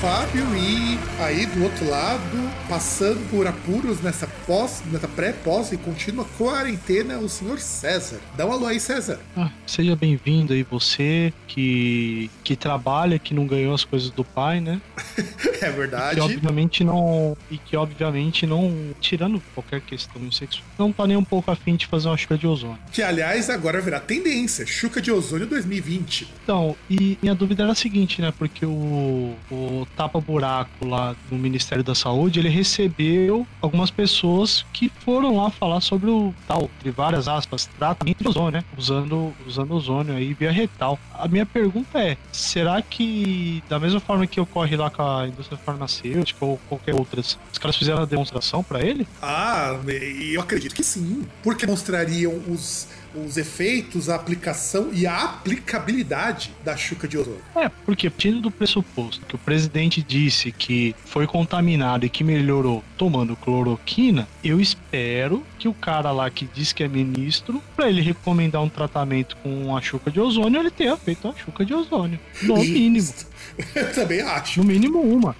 Fábio e aí do outro lado, passando por apuros nessa pós, nessa pré, pós e contínua quarentena, o senhor César. Dá um alô aí, César. Ah, seja bem-vindo aí você que, que trabalha, que não ganhou as coisas do pai, né? É Que verdade. obviamente não. E que obviamente não. Tirando qualquer questão sexual, não tá nem um pouco afim de fazer uma chuva de ozônio. Que aliás agora virá tendência, Chuca de Ozônio 2020. Então, e minha dúvida era a seguinte, né? Porque o, o tapa-buraco lá no Ministério da Saúde, ele recebeu algumas pessoas que foram lá falar sobre o tal, entre várias aspas, tratamento de ozônio, né? Usando, usando ozônio aí via retal. A minha pergunta é, será que da mesma forma que ocorre lá com a indústria farmacêutica ou qualquer outras, os caras fizeram a demonstração pra ele? Ah, eu acredito que sim. Porque mostrariam os, os efeitos, a aplicação e a aplicabilidade da Chuca de Ozônio. É, porque partindo do pressuposto que o presidente disse que foi contaminado e que melhorou tomando cloroquina, eu espero que o cara lá que diz que é ministro, pra ele recomendar um tratamento com a chuca de ozônio, ele tenha feito a chuca de ozônio. No mínimo. Eu também acho. No mínimo uma.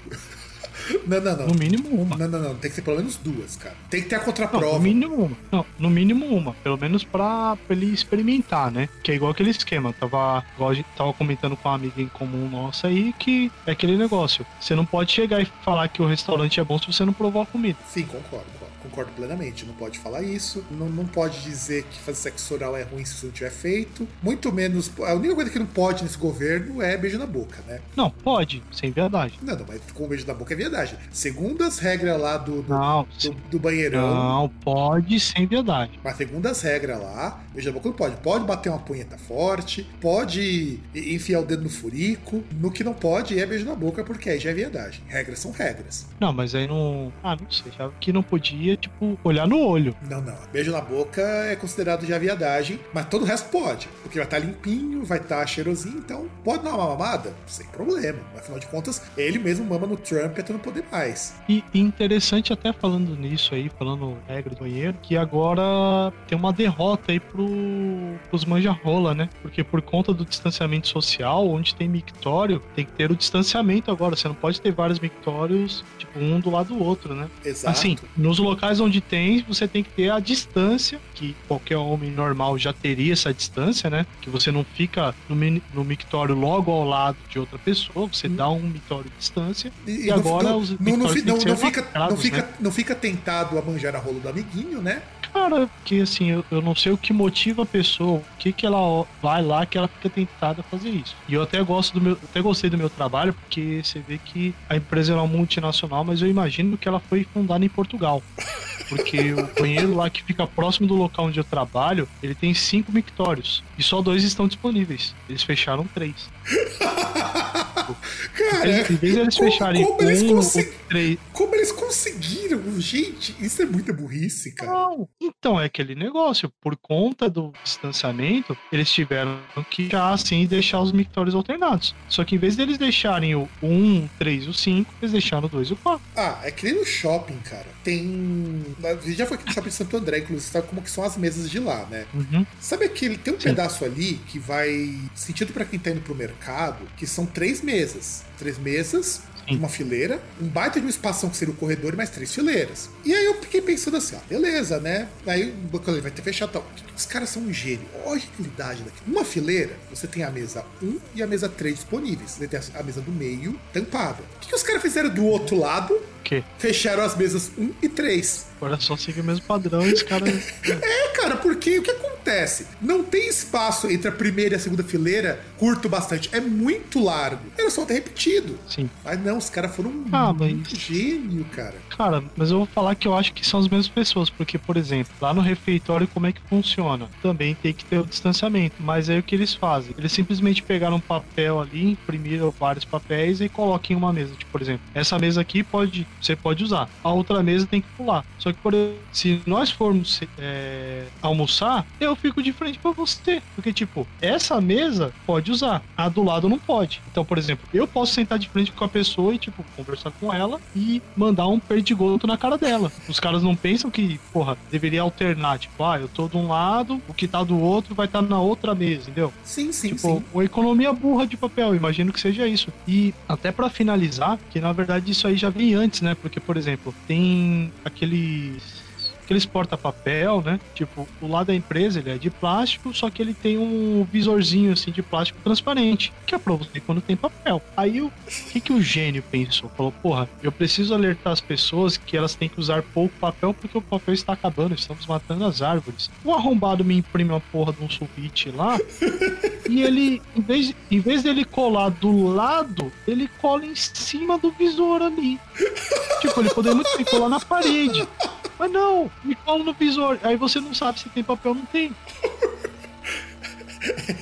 Não, não, não. No mínimo uma. Não, não, não. Tem que ser pelo menos duas, cara. Tem que ter a Não, contraprova. no mínimo uma. Não, no mínimo uma. Pelo menos pra, pra ele experimentar, né? Que é igual aquele esquema. Tava, igual a gente tava comentando com uma amiga em comum nossa aí que é aquele negócio. Você não pode chegar e falar que o restaurante é bom se você não provar a comida. Sim, concordo, concordo. Concordo plenamente. Não pode falar isso. Não, não pode dizer que fazer sexo oral é ruim se você não tiver feito. Muito menos. A única coisa que não pode nesse governo é beijo na boca, né? Não, pode, sem verdade. Não, não, mas com o beijo na boca é verdade. Segundo as regras lá do, do, Não, do, do banheirão. não, pode sem verdade. Mas segundo as regras lá, beijo na boca não pode. Pode bater uma punheta forte, pode enfiar o dedo no furico. No que não pode é beijo na boca, porque aí já é viadagem. Regras são regras. Não, mas aí não. Ah, não sei. Já que não podia, tipo, olhar no olho. Não, não. Beijo na boca é considerado já viadagem, mas todo o resto pode. Porque vai estar limpinho, vai estar cheirosinho, então pode dar uma mamada? Sem problema. Afinal de contas, ele mesmo mama no Trump até não poder mais. E e interessante até falando nisso aí, falando regra do banheiro, que agora tem uma derrota aí pro, pros manja-rola, né? Porque por conta do distanciamento social, onde tem mictório, tem que ter o distanciamento agora. Você não pode ter vários mictórios, tipo, um do lado do outro, né? Exato. Assim, nos locais onde tem, você tem que ter a distância, que qualquer homem normal já teria essa distância, né? Que você não fica no, no mictório logo ao lado de outra pessoa, você dá um mictório de distância. E, não- agora não, os não, não, não, não fica, não, fica, né? não fica tentado a manjar a rola do amiguinho, né? Cara, porque assim, eu, eu não sei o que motiva a pessoa, o que que ela vai lá que ela fica tentada a fazer isso. E eu até gosto do meu, até gostei do meu trabalho, porque você vê que a empresa é uma multinacional, mas eu imagino que ela foi fundada em Portugal. Porque o banheiro lá que fica próximo do local onde eu trabalho, ele tem cinco mictórios. E só dois estão disponíveis. Eles fecharam três. Cara, Em vez de eles como- fecharem como eles um consegui- três. como eles conseguiram? Gente, isso é muita burrice, cara. Não. Então, é aquele negócio. Por conta do distanciamento, eles tiveram que já assim deixar os mictórios alternados. Só que em vez deles deixarem o 1, 3 e o 5, eles deixaram o 2 e o 4. Ah, é que nem no shopping, cara. Tem. A gente já foi aqui no shopping de Santo André, inclusive, sabe como que são as mesas de lá, né? Uhum. Sabe aquele. Tem um Sim. pedaço ali que vai. Sentido pra quem tá indo pro mercado, que são três mesas. Três mesas, uma fileira, um baita de um espação que seria o corredor e mais três fileiras. E aí eu fiquei pensando assim, ó, beleza, né? Aí quando ele vai ter fechado tal. Os caras são um gênio. Olha a genialidade daqui. Uma fileira, você tem a mesa 1 e a mesa 3 disponíveis. Você tem a mesa do meio tampada. O que, que os caras fizeram do outro lado? O quê? Fecharam as mesas 1 e 3. Agora é só seguir o mesmo padrão e os caras. É, cara, porque o que acontece? acontece? Não tem espaço entre a primeira e a segunda fileira curto bastante. É muito largo. Era só ter repetido. Sim. Mas não, os caras foram Ah, muito mas- gênio, cara. Cara, mas eu vou falar que eu acho que são as mesmas pessoas, porque, por exemplo, lá no refeitório, como é que funciona? Também tem que ter o distanciamento, mas aí o que eles fazem? Eles simplesmente pegaram um papel ali, imprimiram vários papéis e colocam em uma mesa. Tipo, por exemplo, essa mesa aqui pode, você pode usar, a outra mesa tem que pular. Só que, por exemplo, se nós formos é, almoçar, eu fico de frente pra você, porque, tipo, essa mesa pode usar, a do lado não pode. Então, por exemplo, eu posso sentar de frente com a pessoa e, tipo, conversar com ela e mandar um perdigoto na cara dela. Os caras não pensam que, porra, deveria alternar. Tipo, ah, eu tô de um lado, o que tá do outro vai estar na outra mesa, entendeu? Sim, sim, tipo, sim. uma economia burra de papel, imagino que seja isso. E até pra finalizar, que na verdade isso aí já vem antes, né? Porque, por exemplo, tem aqueles aqueles porta-papel, né? Tipo, o lado da empresa ele é de plástico, só que ele tem um visorzinho assim de plástico transparente, que é pra você quando tem papel. Aí o que, que o gênio pensou? Falou, porra, eu preciso alertar as pessoas que elas têm que usar pouco papel porque o papel está acabando, estamos matando as árvores. O arrombado me imprime uma porra de um sulfite lá e ele, em vez, em vez dele colar do lado, ele cola em cima do visor ali. Tipo, ele poderia muito bem colar na parede. Mas não, me cola no visor. Aí você não sabe se tem papel ou não tem.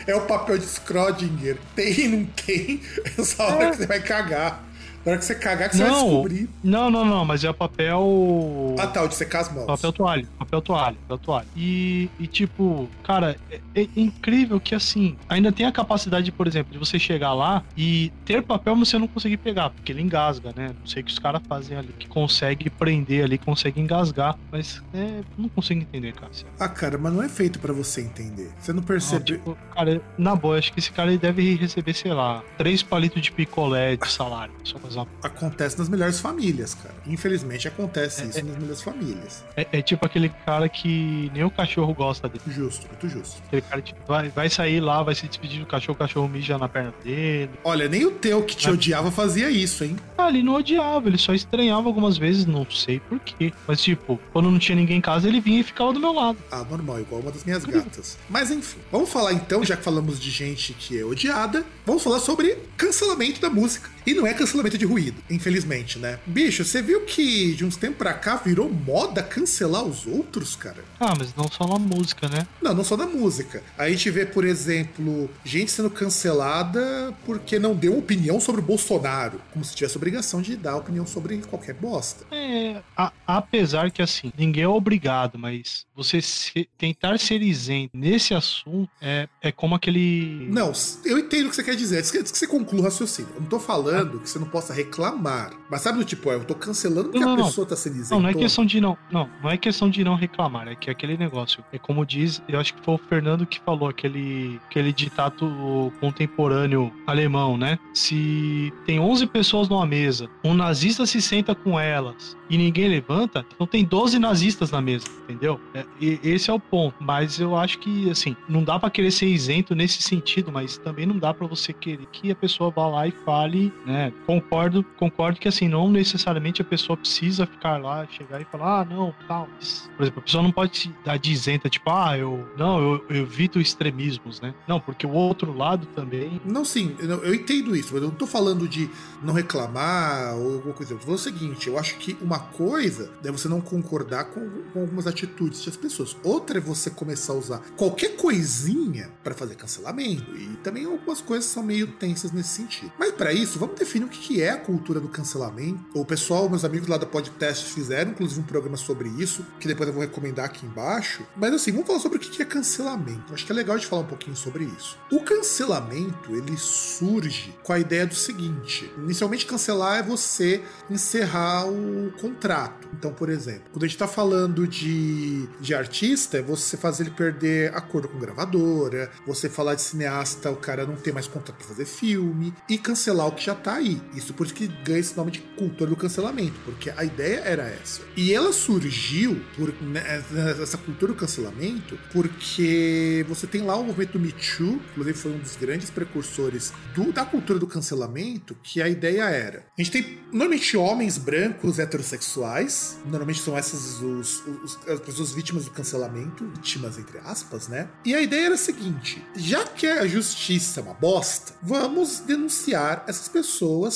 É o papel de Schrödinger. Tem, não tem. É só a hora É. que você vai cagar. Na hora que você cagar, que você vai Não, descobrir. não, não, não, mas é papel. Ah, tá, de secar as mãos. Papel toalha, papel toalha, papel toalha. E, e tipo, cara, é, é incrível que assim, ainda tem a capacidade, por exemplo, de você chegar lá e ter papel, mas você não conseguir pegar, porque ele engasga, né? Não sei o que os caras fazem ali, que consegue prender ali, consegue engasgar, mas é, não consigo entender, cara. Ah, cara, mas não é feito pra você entender. Você não Não, percebe. tipo, cara, na boa, acho que esse cara deve receber, sei lá, três palitos de picolé de salário. Só fazer Acontece nas melhores famílias, cara. Infelizmente acontece É, isso é. nas melhores famílias. é, é tipo aquele cara que nem o cachorro gosta dele. Justo, muito justo. Aquele cara tipo, vai, vai sair lá, vai se despedir do cachorro, o cachorro mija na perna dele. Olha, nem o teu que te odiava fazia isso, hein? Ah, ele não odiava, ele só estranhava algumas vezes, não sei porquê. Mas, tipo, quando não tinha ninguém em casa, ele vinha e ficava do meu lado. Ah, normal, igual uma das minhas gatas. Mas enfim, vamos falar então, já que falamos de gente que é odiada, vamos falar sobre cancelamento da música. E não é cancelamento de ruído, infelizmente, né? Bicho, você viu que de uns tempos pra cá virou moda cancelar os outros, cara? Ah, mas não só na música, né? Não, não só da música. A gente vê, por exemplo, gente sendo cancelada porque não deu opinião sobre o Bolsonaro, como se tivesse obrigação de dar opinião sobre qualquer bosta. É, a- apesar que assim, ninguém é obrigado, mas você se- tentar ser isento nesse assunto é, é como aquele. Não, eu entendo o que você quer dizer. Antes que você conclua o raciocínio. Eu não tô falando que você não possa reclamar. Mas sabe do tipo, eu tô cancelando porque Não, a não, pessoa tá sendo Não, isentona. não é questão de não. Não, não é questão de não reclamar. É que aquele negócio. É como diz, eu acho que foi o Fernando que falou, aquele, aquele ditado contemporâneo alemão, né? Se tem 11 pessoas numa mesa, um nazista se senta com elas e ninguém levanta, então tem 12 nazistas na mesa, entendeu? É, esse é o ponto. Mas eu acho que, assim, não dá pra querer ser isento nesse sentido, mas também não dá pra você querer que a pessoa vá lá e fale, né? Concordo, concordo que, assim, não necessariamente a pessoa precisa ficar lá, chegar e falar, ah, não, tal. Por exemplo, a pessoa não pode se dar de isenta, tipo, ah, eu, não, eu, eu evito extremismos, né? Não, porque o outro lado também. Não, sim, eu, eu entendo isso, mas eu não tô falando de não reclamar ou alguma coisa. Eu tô falando o seguinte: eu acho que uma coisa é você não concordar com, com algumas atitudes das pessoas. Outra é você começar a usar qualquer coisinha pra fazer cancelamento. E também algumas coisas são meio tensas nesse sentido. Mas pra isso, vamos definir o que é a cultura do cancelamento. O pessoal, meus amigos lá da podcast fizeram, inclusive, um programa sobre isso, que depois eu vou recomendar aqui embaixo. Mas assim, vamos falar sobre o que é cancelamento. Acho que é legal de falar um pouquinho sobre isso. O cancelamento, ele surge com a ideia do seguinte: inicialmente cancelar é você encerrar o contrato. Então, por exemplo, quando a gente tá falando de, de artista, é você fazer ele perder acordo com gravadora, você falar de cineasta, o cara não ter mais contrato pra fazer filme, e cancelar o que já tá aí. Isso por isso que ganha esse nome de cultura do cancelamento, porque a ideia era essa. E ela surgiu por né, essa cultura do cancelamento porque você tem lá o movimento Me Too, inclusive foi um dos grandes precursores do, da cultura do cancelamento, que a ideia era. A gente tem normalmente homens brancos heterossexuais, normalmente são essas os, os, as pessoas vítimas do cancelamento, vítimas entre aspas, né? E a ideia era a seguinte: já que a justiça é uma bosta, vamos denunciar essas pessoas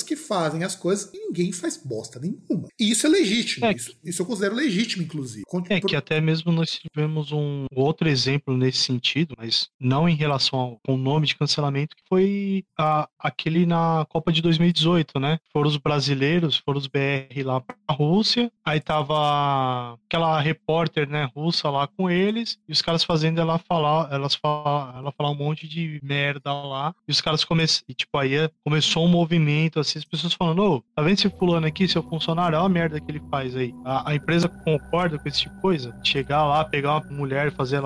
que fazem as coisas e ninguém faz bosta nenhuma. E isso é legítimo, é. Isso, isso eu considero legítimo, inclusive. É que até mesmo nós tivemos um outro exemplo nesse sentido, mas não em relação ao, com o nome de cancelamento, que foi a, aquele na Copa de 2018, né? Foram os brasileiros, foram os BR lá pra Rússia, aí tava aquela repórter, né, russa lá com eles, e os caras fazendo ela falar, elas falar, ela falar um monte de merda lá, e os caras começam, e tipo, aí começou um movimento, assim, as pessoas falando, ô, tá vendo esse fulano aqui, seu funcionário, olha a merda que ele faz aí. A, a empresa concorda com esse tipo de coisa? Chegar lá, pegar uma mulher fazer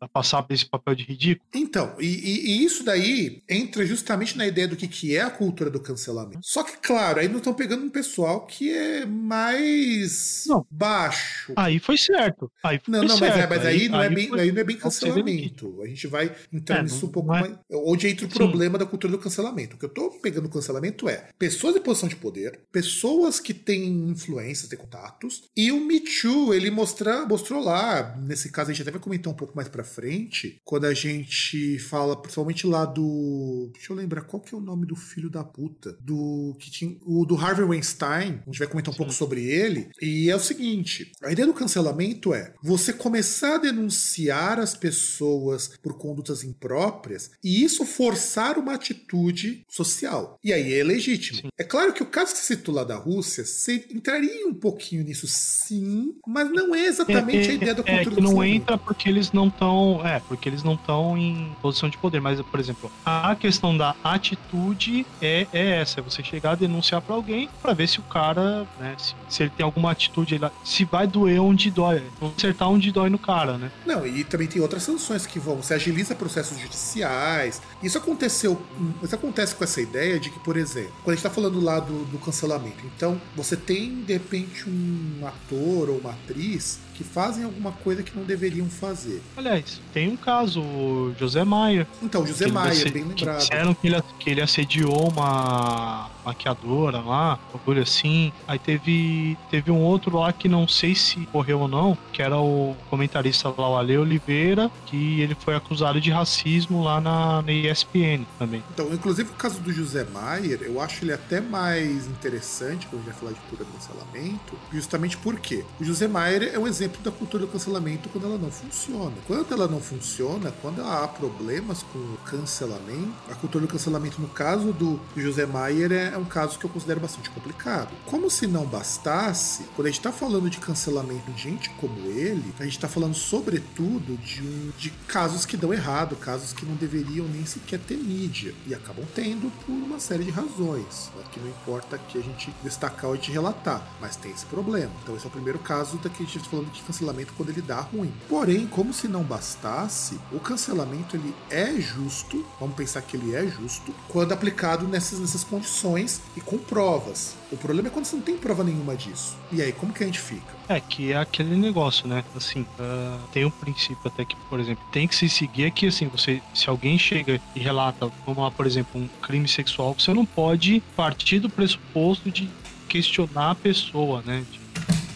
ela passar por esse papel de ridículo? Então, e, e, e, isso daí entra justamente na ideia do que, que é a cultura do cancelamento. Só que, claro, aí não estão pegando um pessoal que é mais não. baixo. Aí foi certo. Aí foi não, não, certo. Mas, é, mas aí, aí, não, é bem, foi... aí não é bem cancelamento. A gente vai entrar é, nisso um pouco é... mais. Onde entra o Sim. problema da cultura do cancelamento. O que eu tô pegando cancelamento é pessoas em posição de poder, pessoas que têm influências, têm contatos, e o Me Too, ele mostra, mostrou lá, nesse caso a gente até vai comentar um pouco mais pra frente, quando a gente fala, principalmente lá do. Deixa eu lembrar qual que é o nome do filho da puta. Do. Que tinha. O do Harvey Weinstein. A gente vai comentar um Sim. pouco sobre ele. E é o seguinte: a ideia do cancelamento é você começar a denunciar as pessoas por condutas impróprias e isso forçar uma atitude social. E aí é legítimo. Sim. É claro que o caso que você citou lá da Rússia, você entraria um pouquinho nisso sim, mas não é exatamente é, a ideia do cultura é que não entra porque eles não estão. É, porque eles não estão em posição de poder. Mas, por exemplo, a questão da atitude é, é essa: é você chegar a denunciar para alguém para ver se o cara, né, se, se, ele tem alguma atitude, se vai doer onde dói, acertar onde dói no cara, né? Não, e também tem outras sanções que vão. Você agiliza processos judiciais. Isso aconteceu. Isso acontece com essa ideia de que, por exemplo, quando a gente tá falando lá do, do cancelamento, então você tem de repente um ator ou uma atriz que fazem alguma coisa que não deveriam fazer. Aliás, tem um caso, o José Maia. Então, José Maia, bem lembrado. disseram que ele, que ele assediou uma maquiadora lá, bagulho assim. Aí teve, teve um outro lá que não sei se morreu ou não, que era o comentarista lá, o Ale Oliveira, que ele foi acusado de racismo lá na, na ESPN também. Então, inclusive o caso do José Maier, eu acho ele até mais interessante quando a gente vai falar de pura cancelamento, justamente porque o José Maier é um exemplo da cultura do cancelamento quando ela não funciona. Quando ela não funciona, quando há problemas com o cancelamento, a cultura do cancelamento, no caso do José Maier, é um caso que eu considero bastante complicado. Como se não bastasse, quando a gente está falando de cancelamento de gente como ele, a gente está falando sobretudo de, um, de casos que dão errado, casos que não deveriam nem sequer ter mídia e acabam tendo por uma série de razões, né, que não importa que a gente destacar ou gente relatar, mas tem esse problema. Então esse é o primeiro caso da que a gente está falando de de cancelamento quando ele dá ruim. Porém, como se não bastasse, o cancelamento ele é justo, vamos pensar que ele é justo, quando aplicado nessas, nessas condições e com provas. O problema é quando você não tem prova nenhuma disso. E aí, como que a gente fica? É, que é aquele negócio, né? Assim, uh, tem um princípio até que, por exemplo, tem que se seguir que, assim, você, se alguém chega e relata, vamos lá, por exemplo, um crime sexual, você não pode partir do pressuposto de questionar a pessoa, né? De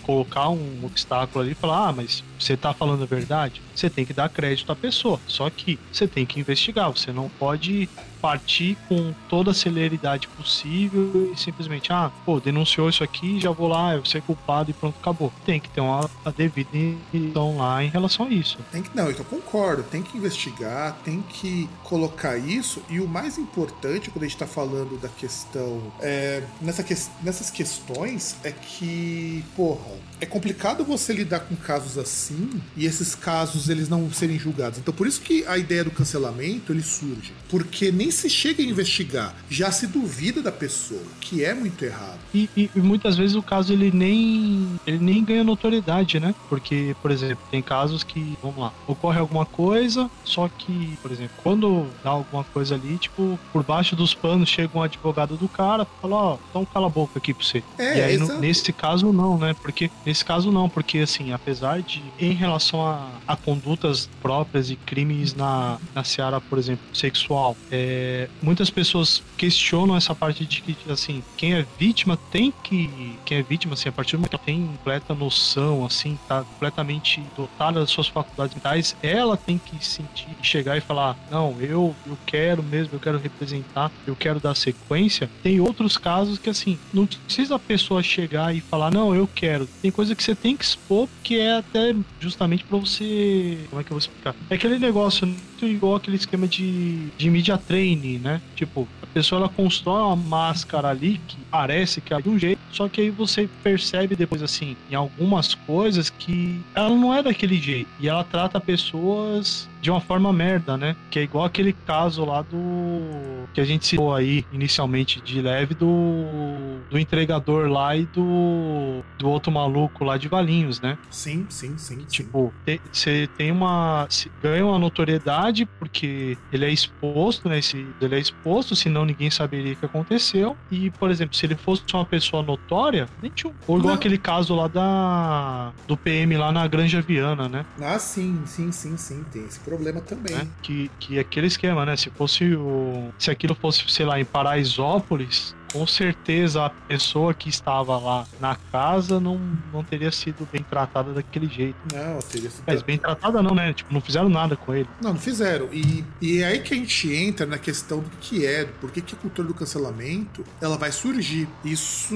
colocar um obstáculo ali e falar, ah, mas você tá falando a verdade? Você tem que dar crédito à pessoa. Só que você tem que investigar. Você não pode partir com toda a celeridade possível e simplesmente, ah, pô, denunciou isso aqui, já vou lá, eu ser culpado e pronto, acabou. Tem que ter uma, uma devida então lá em relação a isso. Tem que, não, eu concordo, tem que investigar, tem que colocar isso e o mais importante quando a gente está falando da questão, é, nessa que, nessas questões, é que, porra, é complicado você lidar com casos assim e esses casos eles não serem julgados. Então por isso que a ideia do cancelamento ele surge, porque nem se chega a investigar, já se duvida da pessoa, que é muito errado. E, e, e, muitas vezes o caso ele nem ele nem ganha notoriedade, né? Porque, por exemplo, tem casos que, vamos lá, ocorre alguma coisa, só que, por exemplo, quando dá alguma coisa ali, tipo, por baixo dos panos chega um advogado do cara, fala, ó, oh, então cala a boca aqui pra você. É, e aí, no, nesse caso, não, né? Porque, nesse caso, não, porque, assim, apesar de, em relação a, a condutas próprias e crimes na, na seara, por exemplo, sexual, é, muitas pessoas questionam essa parte de que, assim, quem é vítima tem que. Quem é vítima, assim, a partir do momento que tem completa noção, assim, tá completamente dotada das suas faculdades mentais, ela tem que sentir, chegar e falar: não, eu, eu quero mesmo, eu quero representar, eu quero dar sequência. Tem outros casos que, assim, não precisa a pessoa chegar e falar: não, eu quero. Tem coisa que você tem que expor, que é até justamente para você. Como é que eu vou explicar? É aquele negócio muito igual aquele esquema de, de media training, né? Tipo, a pessoa ela constrói uma máscara ali que parece que é de um jeito, só que aí você percebe depois, assim, em algumas coisas que ela não é daquele jeito. E ela trata pessoas de uma forma merda, né? Que é igual aquele caso lá do. que a gente citou aí inicialmente de leve do. do entregador lá e do. do outro maluco lá de Valinhos, né? Sim, sim, sim. Tipo, você tem uma. ganha uma notoriedade porque ele é exposto, né? Esse, ele é exposto, senão ninguém saberia o que aconteceu. E, por exemplo, se ele fosse uma pessoa notória, nem tinha. Ou igual Não. aquele caso lá da. do PM lá na Granja Viana, né? Ah, sim, sim, sim, sim. Tem esse problema também. É, que, que aquele esquema, né? Se fosse o. Se aquilo fosse, sei lá, em Paraisópolis, com certeza a pessoa que estava lá na casa não, não teria sido bem tratada daquele jeito. Não, teria sido. Mas bem tratada não, né? Tipo, não fizeram nada com ele. Não, não fizeram. E, e é aí que a gente entra na questão do que é, por que, que a cultura do cancelamento ela vai surgir. Isso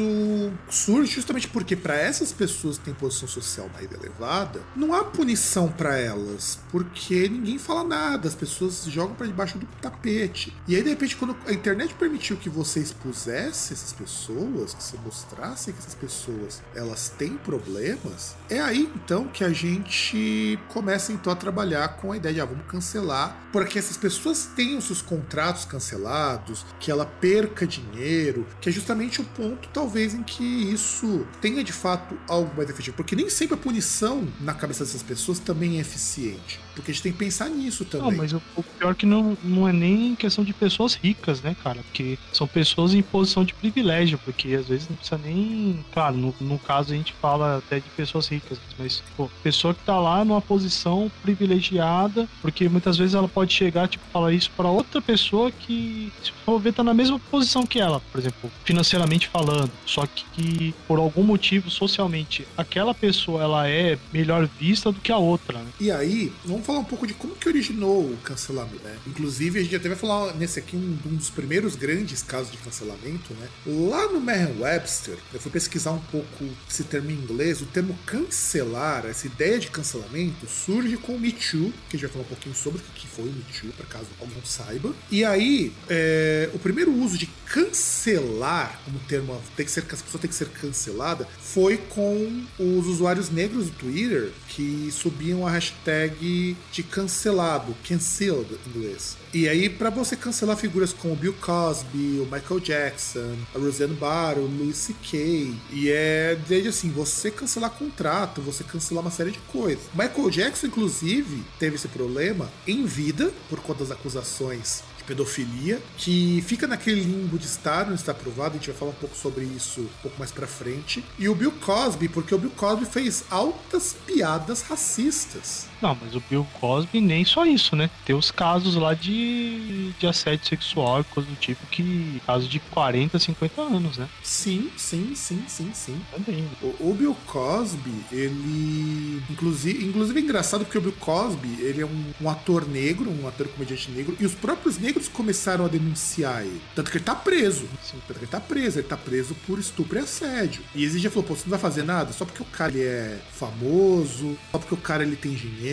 surge justamente porque para essas pessoas que têm posição social mais elevada, não há punição para elas, porque ninguém fala nada, as pessoas jogam para debaixo do tapete. E aí de repente quando a internet permitiu que você expusesse essas pessoas, que se mostrasse que essas pessoas elas têm problemas, é aí então que a gente começa então a trabalhar com a ideia de ah, vamos cancelar, para que essas pessoas tenham seus contratos cancelados, que ela perca dinheiro, que é justamente o ponto talvez em que isso tenha de fato algo mais efetivo, porque nem sempre a punição na cabeça dessas pessoas também é eficiente. Porque a gente tem que pensar nisso também. Não, mas o, o pior é que não, não é nem questão de pessoas ricas, né, cara? Porque são pessoas em posição de privilégio, porque às vezes não precisa nem. Claro, no, no caso a gente fala até de pessoas ricas, mas, pô, pessoa que tá lá numa posição privilegiada, porque muitas vezes ela pode chegar, tipo, falar isso para outra pessoa que, se for ver, tá na mesma posição que ela, por exemplo, financeiramente falando. Só que, que por algum motivo, socialmente, aquela pessoa ela é melhor vista do que a outra, né? E aí, vamos falar um pouco de como que originou o cancelamento, né? Inclusive, a gente até vai falar nesse aqui um, um dos primeiros grandes casos de cancelamento, né? Lá no Merriam-Webster, eu fui pesquisar um pouco esse termo em inglês, o termo cancelar, essa ideia de cancelamento, surge com o Me Too, que a gente vai falar um pouquinho sobre o que foi o Me Too, para caso alguém saiba. E aí, é, o primeiro uso de cancelar, como termo, tem que ser, a pessoa tem que ser cancelada, foi com os usuários negros do Twitter que subiam a hashtag de cancelado, cancelled em inglês. E aí, para você cancelar figuras como Bill Cosby, o Michael Jackson, a Roseanne Barr, o Louis C.K., e é desde assim, você cancelar contrato, você cancelar uma série de coisas. Michael Jackson, inclusive, teve esse problema em vida, por conta das acusações pedofilia, que fica naquele limbo de estar, não está aprovado, a gente vai falar um pouco sobre isso um pouco mais pra frente. E o Bill Cosby, porque o Bill Cosby fez altas piadas racistas. Não, mas o Bill Cosby nem só isso, né? Tem os casos lá de, de assédio sexual e coisa do tipo que. casos de 40, 50 anos, né? Sim, sim, sim, sim, sim. Também. O, o Bill Cosby, ele. Inclusive, inclusive é engraçado porque o Bill Cosby, ele é um, um ator negro, um ator comediante negro, e os próprios negros começaram a denunciar ele. Tanto que ele tá preso. Sim. Tanto que ele tá preso. Ele tá preso por estupro e assédio. E exige falou: pô, você não vai fazer nada só porque o cara ele é famoso, só porque o cara ele tem dinheiro.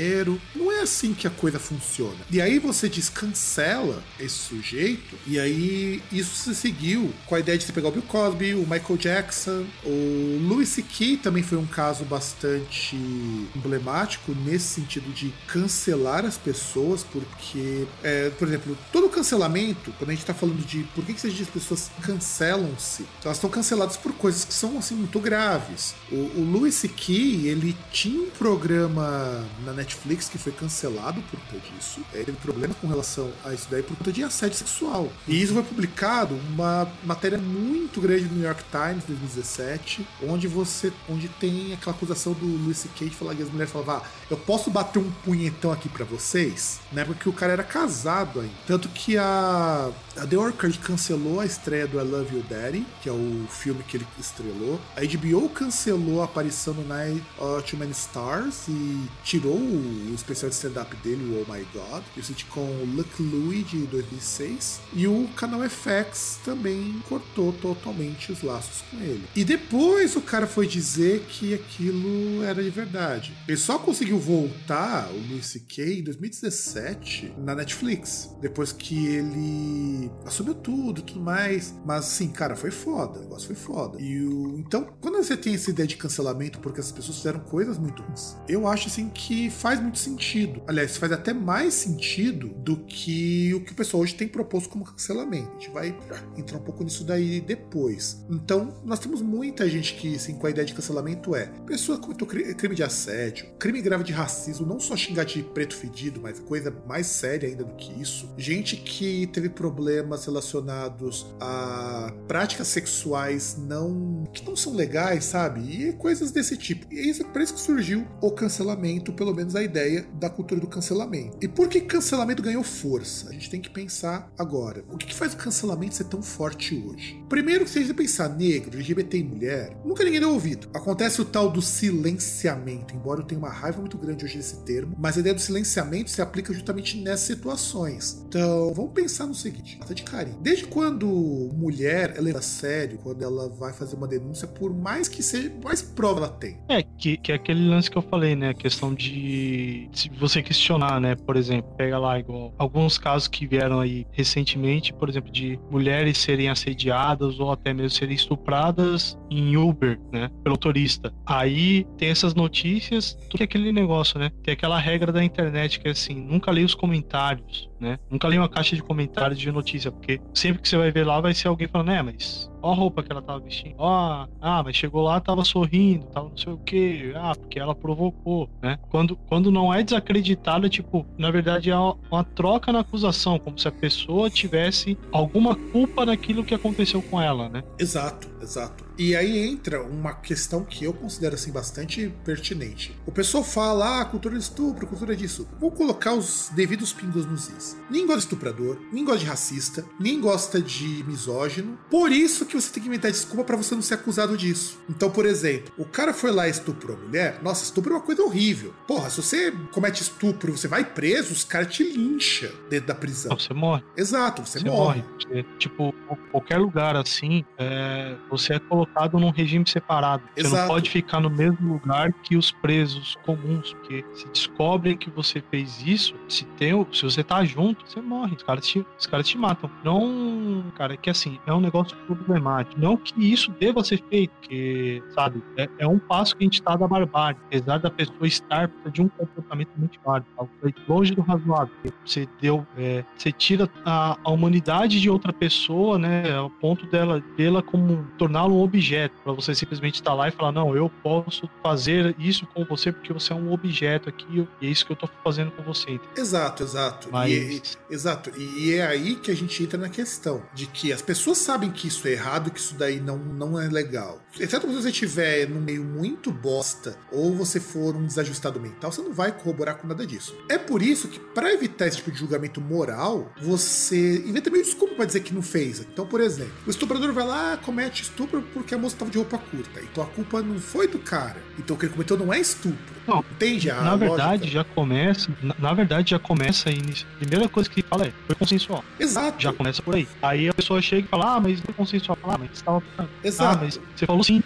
Não é assim que a coisa funciona. E aí você descancela esse sujeito, e aí isso se seguiu com a ideia de você pegar o Bill Cosby, o Michael Jackson, o Louis C.K. também foi um caso bastante emblemático nesse sentido de cancelar as pessoas, porque, é, por exemplo, todo cancelamento, quando a gente tá falando de por que, que as pessoas cancelam-se, elas estão canceladas por coisas que são assim muito graves. O, o Louis C.K. ele tinha um programa na que foi cancelado por conta disso. Ele teve problema com relação a isso daí por conta de assédio sexual. E isso foi publicado uma matéria muito grande do New York Times 2017, onde você onde tem aquela acusação do Louis C.K. de falar que as mulheres falavam, ah, eu posso bater um punhetão aqui para vocês, né? Porque o cara era casado ainda. Tanto que a, a The Orchard cancelou a estreia do I Love You Daddy, que é o filme que ele estrelou. A HBO cancelou a aparição no Night of Too Many Stars e tirou o especial de stand-up dele, o Oh My God, e o sitcom Luck Louie de 2006. E o canal FX também cortou totalmente os laços com ele. E depois o cara foi dizer que aquilo era de verdade. Ele só conseguiu voltar, o Louis C.K., em 2017, na Netflix. Depois que ele assumiu tudo e tudo mais. Mas, sim, cara, foi foda. O negócio foi foda. E o... Então, quando você tem essa ideia de cancelamento porque as pessoas fizeram coisas muito ruins, eu acho, assim, que faz muito sentido. Aliás, faz até mais sentido do que o que o pessoal hoje tem proposto como cancelamento. A gente vai entrar um pouco nisso daí depois. Então, nós temos muita gente que, assim, com a ideia de cancelamento é pessoa cometeu crime de assédio, crime grave de racismo, não só xingar de preto fedido, mas coisa mais séria ainda do que isso. Gente que teve problemas relacionados a práticas sexuais não que não são legais, sabe? E coisas desse tipo. E é isso, por isso que surgiu o cancelamento, pelo menos a ideia da cultura do cancelamento. E por que cancelamento ganhou força? A gente tem que pensar agora. O que, que faz o cancelamento ser tão forte hoje? Primeiro, se a gente pensar negro, LGBT e mulher, nunca ninguém deu ouvido. Acontece o tal do silenciamento, embora eu tenha uma raiva muito grande hoje desse termo, mas a ideia do silenciamento se aplica justamente nessas situações. Então, vamos pensar no seguinte, de carinho. Desde quando mulher é leva a sério, quando ela vai fazer uma denúncia, por mais que seja, mais prova ela tem. É, que, que é aquele lance que eu falei, né? A questão de se você questionar, né? Por exemplo, pega lá igual alguns casos que vieram aí recentemente, por exemplo, de mulheres serem assediadas ou até mesmo serem estupradas em Uber, né? Pelo turista. Aí tem essas notícias, tudo é aquele negócio, né? Tem aquela regra da internet que é assim, nunca leia os comentários né? Nunca li uma caixa de comentários de notícia, porque sempre que você vai ver lá vai ser alguém falando, né, mas ó a roupa que ela tava vestindo, ó, ah, mas chegou lá, tava sorrindo, tava não sei o que, ah, porque ela provocou, né? Quando, quando não é desacreditado, é tipo, na verdade é uma, troca na acusação, como se a pessoa tivesse alguma culpa naquilo que aconteceu com ela, né? Exato, exato. E aí entra uma questão que eu considero assim bastante pertinente. O pessoal fala, ah, cultura de estupro, cultura disso. Vou colocar os devidos pingos nos is. Nem gosta de estuprador, nem gosta de racista, nem gosta de misógino. Por isso que você tem que inventar desculpa para você não ser acusado disso. Então, por exemplo, o cara foi lá e estuprou a mulher. Nossa, estupro é uma coisa horrível. Porra, se você comete estupro, você vai preso, os caras te lincham dentro da prisão. Você morre. Exato, você, você morre. morre. Tipo, qualquer lugar assim, é, você é colocado num regime separado. Exato. Você não pode ficar no mesmo lugar que os presos comuns, porque se descobrem que você fez isso, se tem, se você tá junto, você morre. Os caras te, os caras te matam. Não, cara, é que assim, é um negócio problemático. Não que isso deva ser feito, porque, sabe, é, é um passo que a gente tá da barbárie. Apesar da pessoa estar de um comportamento muito válido, algo longe do razoável. Você deu, é, você tira a, a humanidade de outra pessoa, né, ao ponto dela, dela como torná-lo um objeto, para você simplesmente estar tá lá e falar: não, eu posso fazer isso com você porque você é um objeto aqui e é isso que eu tô fazendo com você. Exato, exato. Mas... E, exato. E é aí que a gente entra na questão de que as pessoas sabem que isso é errado, que isso daí não, não é legal. Exceto se você estiver num meio muito bosta ou você for um desajustado mental, você não vai corroborar com nada disso. É por isso que, para evitar esse tipo de julgamento moral, você inventa meio desculpa para dizer que não fez. Então, por exemplo, o estuprador vai lá, comete estupro porque a moça tava de roupa curta. Então a culpa não foi do cara. Então o que ele cometeu não é estupro. Não, Entende? A na verdade, lógica? já começa. Na, na verdade, já começa aí. A primeira coisa que fala é: foi consensual. Exato. Já começa por aí. Aí a pessoa chega e fala: ah, mas não foi consensual. Ah, mas você tava. Ah, Exato. mas você falou sim,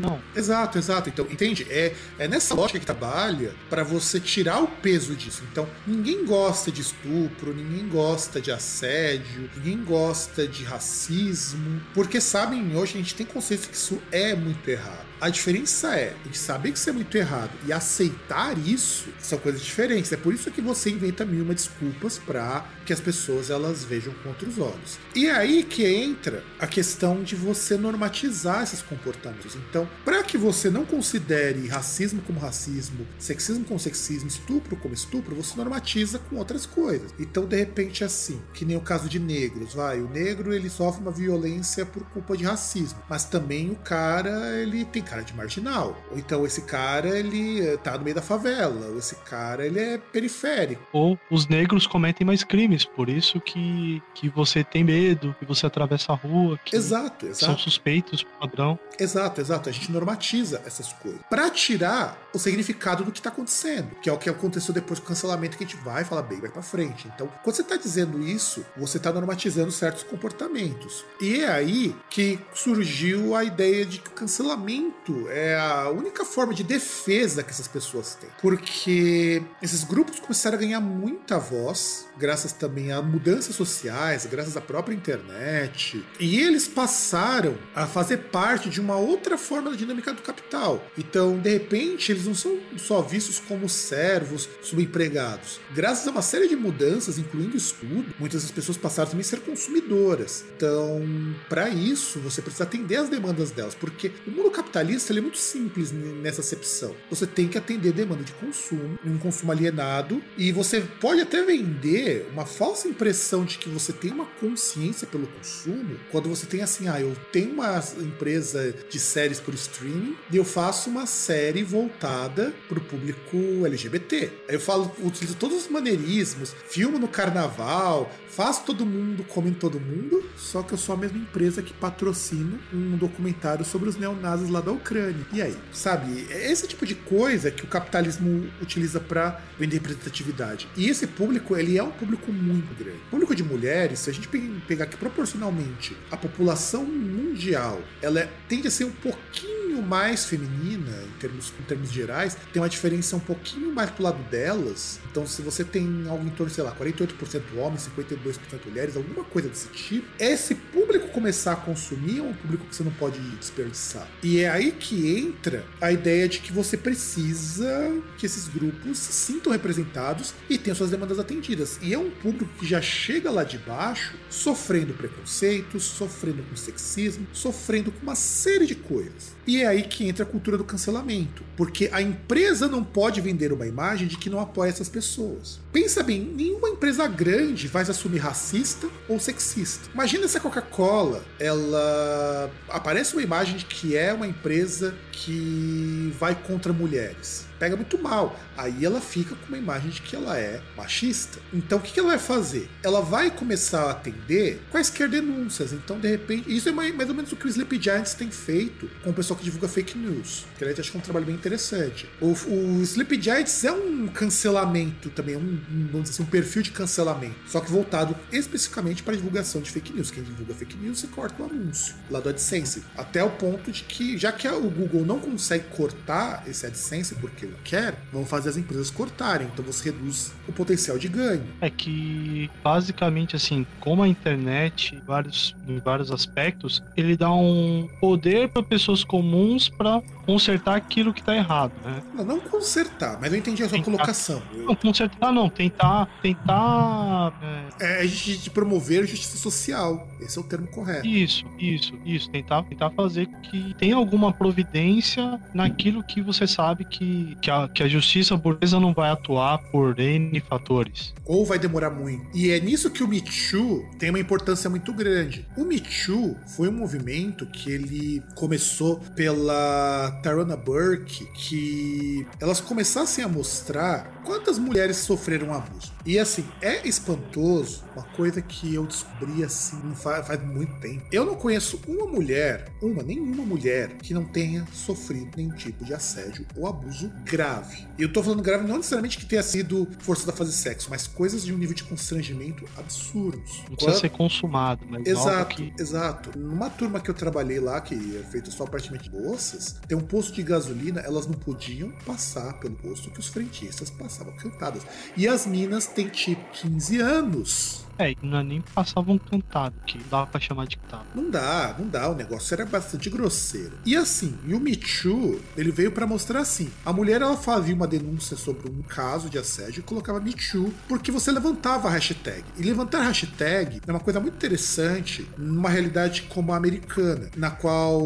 não. Exato, exato. Então, entende? É, é nessa lógica que trabalha para você tirar o peso disso. Então, ninguém gosta de estupro, ninguém gosta de assédio, ninguém gosta de racismo, porque sabem, hoje a gente tem consciência que isso é muito errado. A diferença é, gente saber que isso é muito errado e aceitar isso são coisas diferentes. É por isso que você inventa mil uma desculpas para que as pessoas elas vejam com outros olhos. E é aí que entra a questão de você normatizar esses comportamentos. Então, para que você não considere racismo como racismo, sexismo como sexismo, estupro como estupro, você normatiza com outras coisas. Então, de repente, é assim, que nem o caso de negros, vai, o negro ele sofre uma violência por culpa de racismo, mas também o cara ele tem cara de marginal. Ou então esse cara ele eh, tá no meio da favela, ou esse cara ele é periférico. Ou os negros cometem mais crimes, por isso que, que você tem medo, que você atravessa a rua, que Exato, são exato. suspeitos padrão. Exato, exato. A gente normatiza essas coisas. Pra tirar o significado do que tá acontecendo. Que é o que aconteceu depois do cancelamento que a gente vai falar bem, vai pra frente. Então, quando você tá dizendo isso, você tá normatizando certos comportamentos. E é aí que surgiu a ideia de que o cancelamento é a única forma de defesa que essas pessoas têm. Porque esses grupos começaram a ganhar muita voz, graças também a mudanças sociais, graças à própria internet. E eles passaram a fazer parte de uma outra forma da dinâmica do capital. Então, de repente, eles não são só vistos como servos subempregados. Graças a uma série de mudanças, incluindo estudo, muitas das pessoas passaram também a ser consumidoras. Então, para isso, você precisa atender às demandas delas, porque o mundo capitalista é muito simples nessa acepção. Você tem que atender demanda de consumo, um consumo alienado, e você pode até vender uma falsa impressão de que você tem uma consciência pelo consumo quando você tem assim, ah, eu tenho uma empresa de séries por streaming e eu faço uma série voltada para o público LGBT. Aí eu falo, utilizo todos os maneirismos, filmo no carnaval, faço todo mundo, come em todo mundo, só que eu sou a mesma empresa que patrocina um documentário sobre os neonazis lá da Ucrânia. E aí, sabe? É esse tipo de coisa que o capitalismo utiliza para vender representatividade. E esse público, ele é um público muito grande. O público de mulheres, se a gente pe- pegar aqui proporcionalmente a população mundial, ela é- tende a ser um pouquinho mais feminina em termos, em termos gerais, tem uma diferença um pouquinho mais pro lado delas. Então, se você tem algo em torno, sei lá, 48% homens, 52% mulheres, alguma coisa desse tipo, esse público começar a consumir é um público que você não pode desperdiçar. E é aí que entra a ideia de que você precisa que esses grupos se sintam representados e tenham suas demandas atendidas. E é um público que já chega lá de baixo sofrendo preconceitos, sofrendo com sexismo, sofrendo com uma série de coisas. E é aí que entra a cultura do cancelamento, porque a empresa não pode vender uma imagem de que não apoia essas pessoas. Pensa bem, nenhuma empresa grande vai se assumir racista ou sexista. Imagina se a Coca-Cola, ela aparece uma imagem de que é uma empresa que vai contra mulheres. Pega muito mal. Aí ela fica com uma imagem de que ela é machista. Então o que ela vai fazer? Ela vai começar a atender quaisquer denúncias. Então, de repente, isso é mais ou menos o que o Sleep Giants tem feito com o pessoal que divulga fake news. Que aliás, acho que é um trabalho bem interessante. O, o Sleep Giants é um cancelamento também, um, um, vamos dizer assim, um perfil de cancelamento. Só que voltado especificamente para divulgação de fake news. Quem divulga fake news, você corta o anúncio lá do AdSense. Até o ponto de que, já que o Google não consegue cortar esse AdSense porque quer, vão fazer as empresas cortarem. Então você reduz o potencial de ganho. É que basicamente assim, como a internet, vários, em vários aspectos, ele dá um poder para pessoas comuns para consertar aquilo que tá errado, né? Não, não consertar, mas eu entendi a sua Tentar. colocação. Eu- Não, consertar não, tentar, tentar é, É a gente de promover justiça social. Esse é o termo correto. Isso, isso, isso. Tentar, tentar fazer que tenha alguma providência naquilo que você sabe que, que, a, que a justiça burguesa não vai atuar por N fatores. Ou vai demorar muito. E é nisso que o Me Too tem uma importância muito grande. O Me Too foi um movimento que ele começou pela Tarana Burke, que elas começassem a mostrar quantas mulheres sofreram abuso? E assim, é espantoso uma coisa que eu descobri assim faz, faz muito tempo. Eu não conheço uma mulher, uma, nenhuma mulher, que não tenha sofrido nenhum tipo de assédio ou abuso grave. E eu tô falando grave não necessariamente que tenha sido forçada a fazer sexo, mas coisas de um nível de constrangimento absurdos. Não precisa ser consumado, mas Exato, que... exato. Numa turma que eu trabalhei lá, que é feita só praticamente de moças, tem um posto de gasolina, elas não podiam passar pelo posto que os frentistas passavam cantadas. E as minas têm tipo 15 anos. É, não é nem passavam cantado, que dava pra chamar de cantado. Não dá, não dá, o negócio era bastante grosseiro. E assim, e o Too, ele veio para mostrar assim: a mulher ela fazia uma denúncia sobre um caso de assédio e colocava Too, porque você levantava a hashtag. E levantar a hashtag é uma coisa muito interessante numa realidade como a americana, na qual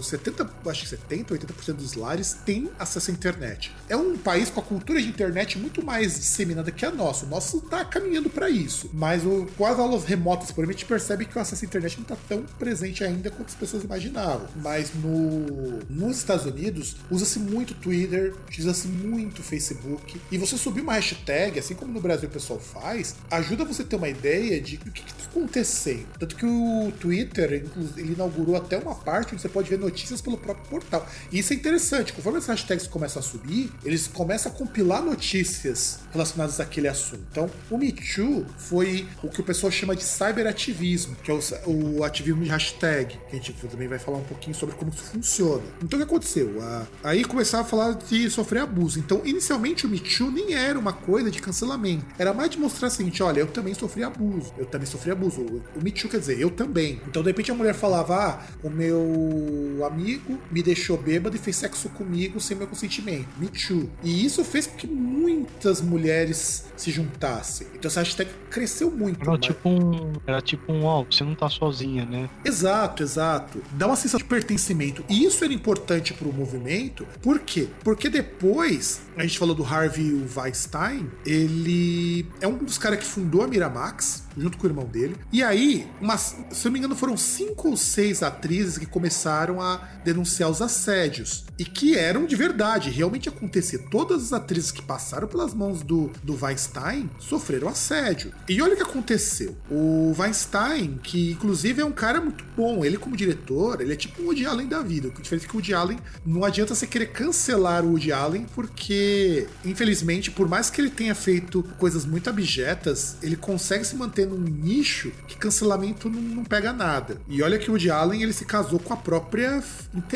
70, acho que 70, 80% dos lares têm acesso à internet. É um país com a cultura de internet muito mais disseminada que a nossa. O nosso tá caminhando para isso, mas o as aulas remotas, por exemplo, a gente percebe que o acesso à internet não está tão presente ainda quanto as pessoas imaginavam. Mas no, nos Estados Unidos, usa-se muito Twitter, usa-se muito Facebook. E você subir uma hashtag, assim como no Brasil o pessoal faz, ajuda você a ter uma ideia de o que está acontecendo. Tanto que o Twitter, ele inaugurou até uma parte onde você pode ver notícias pelo próprio portal. E isso é interessante. Conforme as hashtags começam a subir, eles começam a compilar notícias relacionadas àquele assunto. Então, o Me Too foi o que o pessoal chama de cyberativismo, que é o, o, ativismo de hashtag, que a gente também vai falar um pouquinho sobre como isso funciona. Então o que aconteceu? aí começava a falar de sofrer abuso. Então, inicialmente o Me Too nem era uma coisa de cancelamento. Era mais de mostrar o seguinte: olha, eu também sofri abuso. Eu também sofri abuso. O Me Too quer dizer, eu também. Então, de repente, a mulher falava: ah, o meu amigo me deixou bêbado e fez sexo comigo sem meu consentimento. Me Too. E isso fez com que muitas mulheres se juntassem. Então essa hashtag cresceu muito muito. Era mas... tipo um. Era tipo um, ó, você não tá sozinha, né? Exato, exato. Dá uma sensação de pertencimento. E isso era importante pro movimento. Por quê? Porque depois, a gente falou do Harvey Weinstein, ele é um dos caras que fundou a Miramax junto com o irmão dele. E aí, se eu não me engano, foram cinco ou seis atrizes que começaram a denunciar os assédios. E que eram de verdade, realmente acontecia. Todas as atrizes que passaram pelas mãos do, do Weinstein sofreram assédio. E olha o que aconteceu. O Weinstein, que inclusive é um cara muito bom, ele como diretor, ele é tipo um Woody Allen da vida. O diferente é que o Woody Allen não adianta você querer cancelar o Woody Allen, porque, infelizmente, por mais que ele tenha feito coisas muito abjetas, ele consegue se manter num nicho que cancelamento não, não, pega nada. E olha que o Woody Allen ele se casou com a própria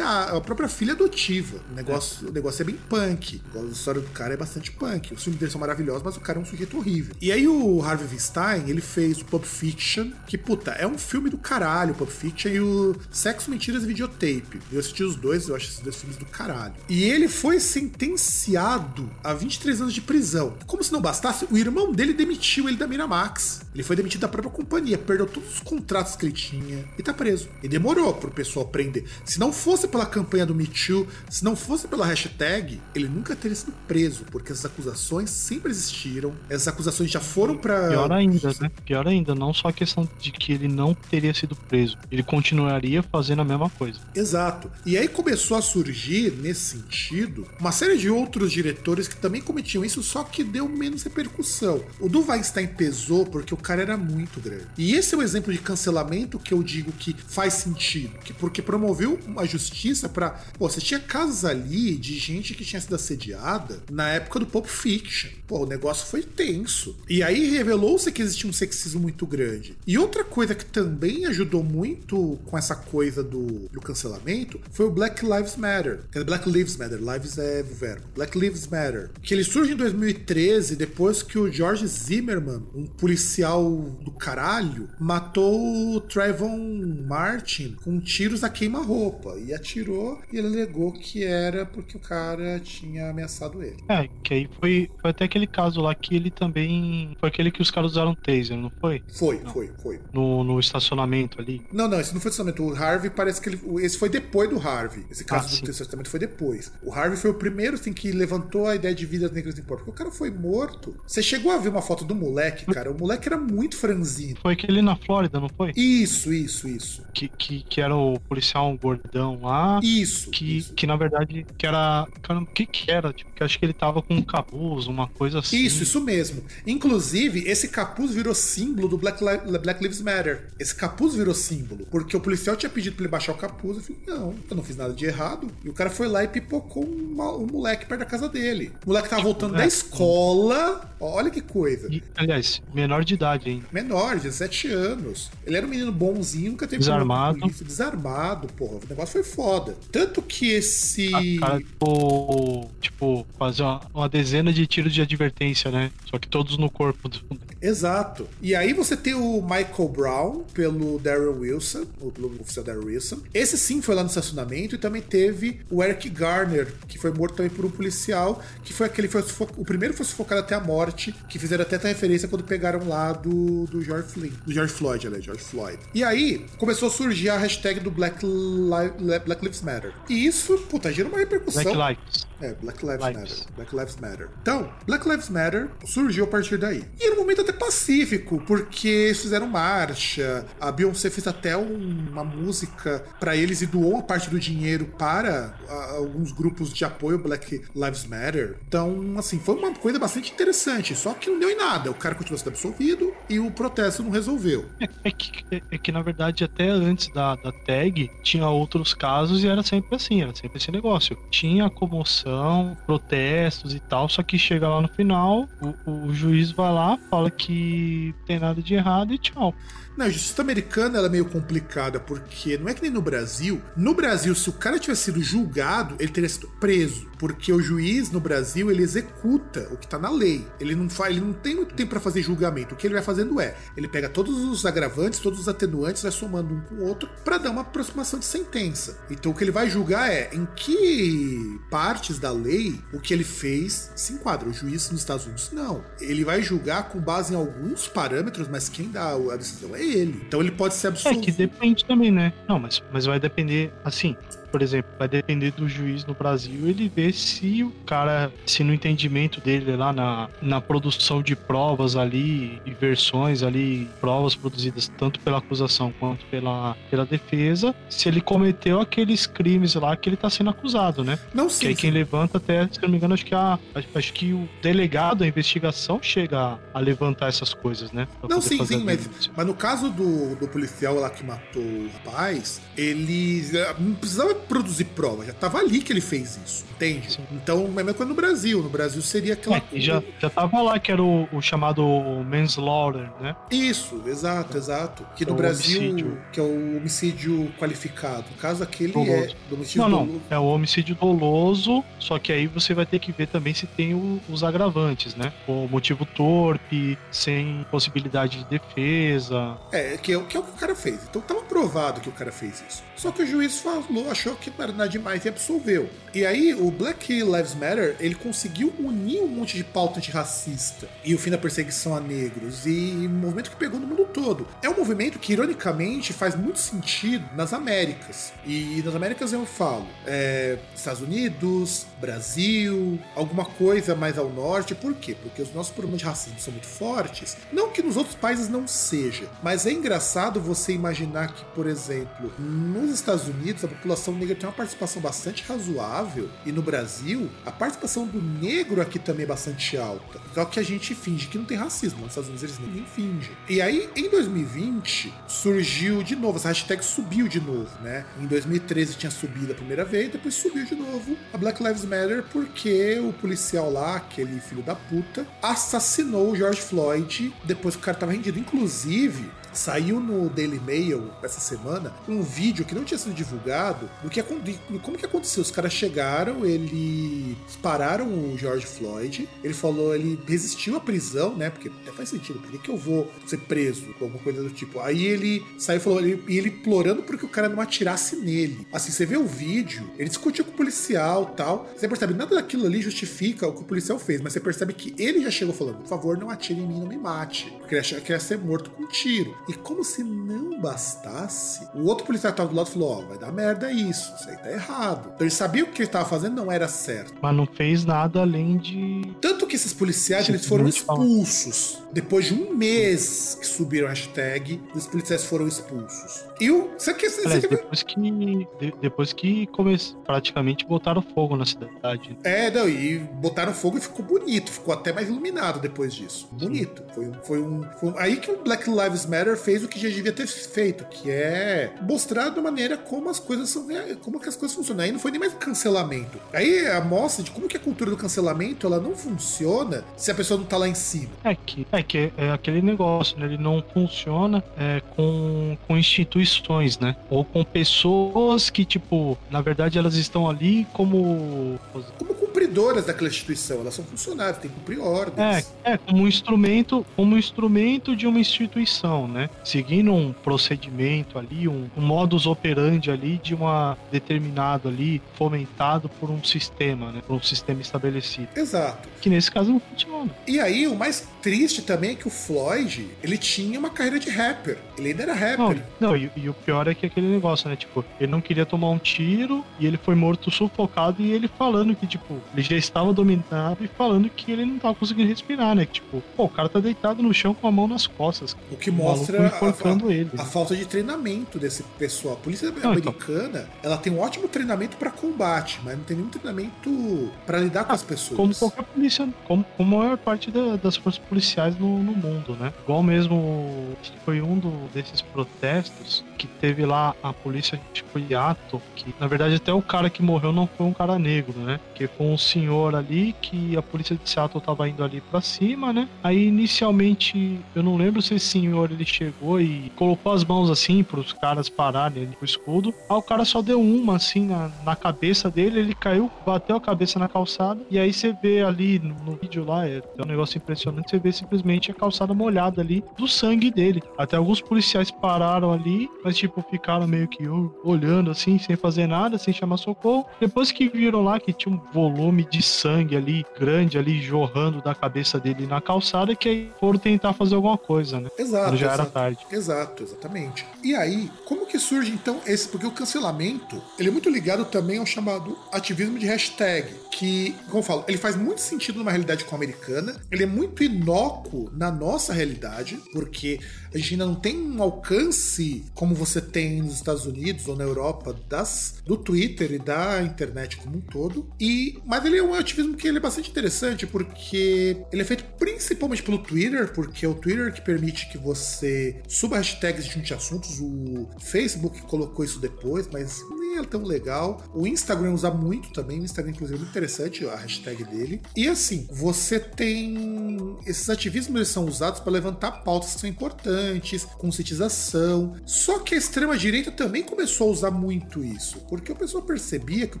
a própria filha adotiva. O negócio, é. o negócio é bem punk. A história do cara é bastante punk. Os filmes dele são maravilhosos, mas o cara é um sujeito horrível. E aí o Harvey Weinstein, ele fez o Pulp Fiction, que puta, é um filme do caralho, o Pulp Fiction e o Sexo, Mentiras e Videotape. Eu assisti os dois, eu acho esses dois filmes do caralho. E ele foi sentenciado a 23 anos de prisão. Como se não bastasse, o irmão dele demitiu ele da Miramax. Ele foi demitido da própria companhia, perdeu todos os contratos que ele tinha e tá preso. E demorou pro pessoal prender. Se não fosse pela campanha do Me Too, se não fosse pela hashtag, ele nunca teria sido preso, porque essas acusações sempre existiram. Essas acusações já foram para Pior ainda, né? Pior ainda, não só a questão de que ele não teria sido preso, ele continuaria fazendo a mesma coisa. Exato. E aí começou a surgir, nesse sentido, uma série de outros diretores que também cometiam isso, só que deu menos repercussão. O do Weinstein pesou porque o cara era muito grande. E esse é o exemplo de cancelamento que eu digo que faz sentido, que porque promoveu uma justiça para, você tinha casos ali de gente que tinha sido assediada na época do Pulp Fiction. Pô, o negócio foi tenso. E aí revelou-se que existia um sexismo muito grande. E outra coisa que também ajudou muito com essa coisa do, do cancelamento foi o Black Lives Matter. Black Lives Matter, Lives é verbo. Black Lives Matter. Que ele surge em 2013, depois que o George Zimmerman, um policial do caralho, matou o Trayvon Martin com tiros a queima-roupa. E atirou e ele alegou que era porque o cara tinha ameaçado ele. É, que aí foi, foi até aquele caso lá que ele também. Foi aquele que os caras usaram taser, não foi? Foi, não. foi, foi. No, no estacionamento ali. Não, não, esse não foi estacionamento. O Harvey parece que ele. Esse foi depois do Harvey. Esse caso ah, do estacionamento foi depois. O Harvey foi o primeiro assim, que levantou a ideia de vidas negras importam. Porque o cara foi morto. Você chegou a ver uma foto do moleque, cara? O moleque era muito muito franzino. Foi aquele na Flórida, não foi? Isso, isso, isso. Que, que, que era o policial um gordão lá. Isso. Que, isso. que na verdade que era. Caramba, o que que era? Tipo, que acho que ele tava com um capuz, uma coisa assim. Isso, isso mesmo. Inclusive, esse capuz virou símbolo do Black, Li Black Lives Matter. Esse capuz virou símbolo. Porque o policial tinha pedido pra ele baixar o capuz. Eu falei, não, eu não fiz nada de errado. E o cara foi lá e pipocou um, um moleque perto da casa dele. O moleque tava voltando É. da escola. Olha que coisa. E, aliás, menor de idade ainda. Menor, 17 anos. Ele era um menino bonzinho, nunca teve Desarmado. polícia. Desarmado, porra. O negócio foi foda. Tanto que esse. A cara ficou, tipo, fazer uma, uma dezena de tiros de advertência, né? Só que todos no corpo. Do... Exato. E aí você tem o Michael Brown pelo Darren Wilson, o pelo oficial Darren Wilson. Esse sim foi lá no estacionamento e também teve o Eric Garner, que foi morto também por um policial, que foi aquele foi o primeiro foi sufocado até a morte, que fizeram até essa referência quando pegaram lá do, do George Floyd, do George Floyd, aliás, George Floyd. E aí começou a surgir a hashtag do Black, Li- Black Lives Matter. E isso, puta, gerou uma repercussão. Black Lives. É, Black Lives, Lives. Matter. Black Lives Matter. Então, Black Lives Matter surgiu a partir daí. E era um momento até pacífico, porque eles fizeram marcha, a Beyoncé fez até um- uma música pra eles e doou uma parte do dinheiro para alguns grupos de apoio Black Lives Matter. Então, assim, foi uma coisa bastante interessante, só que não deu em nada. O cara continuou sendo absolvido e o protesto não resolveu. É, é que, é, é que, na verdade, até antes da, da tag, tinha outros casos e era sempre assim, era sempre esse negócio. Tinha comoção, protestos e tal, só que chega lá no final, o, o juiz vai lá, fala que tem nada de errado e tchau. Na justiça americana ela é meio complicada, porque não é que nem no Brasil. No Brasil, se o cara tivesse sido julgado, ele teria sido preso. Porque o juiz no Brasil, ele executa o que tá na lei. Ele não, faz, ele não tem muito tempo para fazer julgamento. O que ele vai fazendo é, ele pega todos os agravantes, todos os atenuantes, vai somando um com o outro para dar uma aproximação de sentença. Então o que ele vai julgar é em que partes da lei o que ele fez se enquadra. O juiz nos Estados Unidos não. Ele vai julgar com base em alguns parâmetros, mas quem dá a decisão é ele. Então ele pode ser É absolvido. que depende também, né? Não, mas, mas vai depender, assim, por exemplo, vai depender do juiz no Brasil ele ver se o cara, se no entendimento dele lá na, na produção de provas ali e versões ali, provas produzidas tanto pela acusação quanto pela, pela defesa, se ele cometeu aqueles crimes lá que ele tá sendo acusado, né? Não Que sim, quem levanta até, se não me engano, acho que a, acho, que o delegado da investigação chega a, levantar essas coisas, né? Pra Não, sim, sim, mas, mas no caso do, do policial lá que matou o rapaz, ele eh, não precisava produzir prova, já tava ali que ele fez isso, entende? Sim. Então, é a mesma coisa no Brasil. No Brasil seria aquela. É, já, já tava lá que era o, o chamado manslaughter, né? Isso, exato, exato. Que no É o Brasil, homicídio. que é o homicídio qualificado. No caso, aquele Doloso. é do homicídio Não, não, doloso. é o homicídio doloso, só que aí você vai ter que ver também se tem o- os agravantes, né? O motivo torpe, sem possibilidade de defesa. É, que é, o- que é o que o cara fez. Então tava provado que o cara fez isso. Só que o juiz falou, achou que não era nada demais e absolveu. E aí o Black Lives Matter, ele conseguiu unir um monte de pauta antirracista e o fim da perseguição a negros e um movimento que pegou no mundo todo. É um movimento que, ironicamente, faz muito sentido nas Américas. E nas Américas eu falo é, Estados Unidos, Brasil, alguma coisa mais ao norte. Por quê? Porque os nossos problemas de racismo são muito fortes. Não que nos outros países não seja, mas é engraçado você imaginar que, por exemplo, nos Estados Unidos a população negra tem uma participação bastante razoável e no Brasil a participação do negro aqui também é bastante alta. É o que a gente finge que não tem racismo. Nos Estados Unidos eles nem fingem. E aí, em 2020, surgiu de novo, essa hashtag subiu de novo, né? Em 2013 tinha subido a primeira vez, depois subiu de novo a Black Lives Matter porque o policial lá, aquele filho da puta, assassinou o George Floyd depois que o cara tava rendido. Inclusive, Saiu no Daily Mail essa semana um vídeo que não tinha sido divulgado do que como que aconteceu. Os caras chegaram, eles pararam o George Floyd. Ele falou, ele resistiu à prisão, né? Porque até faz sentido, por que, eu vou ser preso? Alguma coisa do tipo. Aí ele saiu falou, ele, e ele implorando porque o cara não atirasse nele. Assim, você vê o vídeo, ele discutiu com o policial tal. Você percebe, nada daquilo ali justifica o que o policial fez, mas você percebe que ele já chegou falando, por favor, não atire em mim, não me mate. Porque ele achava que ia ser morto com um tiro. E como se não bastasse, o outro policial que tava do lado falou: Ó, oh, vai dar merda isso, isso aí tá errado. Então ele sabia que o que ele tava fazendo não era certo. Mas não fez nada além de. Tanto que esses policiais eles foram expulsos. Depois de um mês que subiram a hashtag, os policiais foram expulsos. E o. Você quer, você quer... Depois que. De, depois que começou, praticamente botaram fogo na cidade. É, não, e botaram fogo e ficou bonito. Ficou até mais iluminado depois disso. Bonito. Foi, foi, um, foi Aí que o Black Lives Matter fez o que já devia ter feito, que é mostrar da maneira como as coisas são. Como que as coisas funcionam. Aí não foi nem mais cancelamento. Aí a mostra de como que a cultura do cancelamento ela não funciona se a pessoa não tá lá em cima. É que é, que é aquele negócio, né? Ele não funciona é, com, com instituições, né? Ou com pessoas que, tipo, na verdade elas estão ali como. Como cumpridoras daquela instituição, elas são funcionários, têm que cumprir ordens. É, é como um instrumento, como um instrumento de uma instituição, né? Seguindo um procedimento ali, um, um modus operandi ali de uma determinado ali, fomentado por um sistema, né? Por um sistema estabelecido. Exato. Que nesse caso não funciona. E aí, o mais triste também é que o Floyd, ele tinha uma carreira de rapper. Ele ainda era rapper. Não, não e, e, o pior é que aquele negócio, né? Tipo, ele não queria tomar um tiro e ele foi morto sufocado e ele falando que, tipo, ele já estava dominado e falando que ele não estava conseguindo respirar, né? Que, tipo, pô, o cara tá deitado no chão com a mão nas costas. O que mostra a, a, a, falta de treinamento desse pessoal. A polícia não, então. americana, então... ela tem um ótimo treinamento para combate, mas não tem nenhum treinamento para lidar com as pessoas. Como qualquer polícia, como, como a maior parte da, das forças policiais no, no, mundo, né? Igual mesmo foi um do, desses protestos que teve lá a polícia, acho que foi ato, que na verdade até o cara que morreu não foi um cara negro, né? Que foi um senhor ali que a polícia de Seattle tava indo ali para cima, né? Aí inicialmente eu não lembro se esse senhor ele chegou e colocou as mãos assim para os caras pararem ali com o escudo. Aí o cara só deu uma assim na, na cabeça dele, ele caiu, bateu a cabeça na calçada e aí você vê ali no, no vídeo lá, é, é um negócio impressionante, você vê simplesmente a calçada molhada ali do sangue dele. Até alguns policiais pararam ali, mas tipo ficaram meio que olhando assim, sem fazer nada, sem chamar socorro. Depois que viram lá que tinha um volume de sangue ali, grande ali, jorrando da cabeça dele na calçada, que aí foram tentar fazer alguma coisa, né? Exato. Quando já exato, era tarde. Exato, exatamente. E aí, como que surge então esse? Porque o cancelamento, ele é muito ligado também ao chamado ativismo de hashtag, que, como eu falo, ele faz muito sentido numa realidade como a americana, ele é muito inócuo na nossa realidade, porque a gente ainda não tem um alcance como você tem nos Estados Unidos ou na Europa das, do Twitter e da internet como um todo. E, mas ele é um ativismo que ele é bastante interessante porque ele é feito principalmente pelo Twitter, porque é o Twitter que permite que você suba hashtags de assuntos. O Facebook colocou isso depois, mas nem é tão legal. O Instagram usa muito também, o Instagram, inclusive, é muito interessante a hashtag dele. E assim, você tem. Esses ativismos eles são usados para levantar pautas que são importantes, conscientização. Só que a extrema-direita também começou a usar muito isso, porque o pessoal percebia que o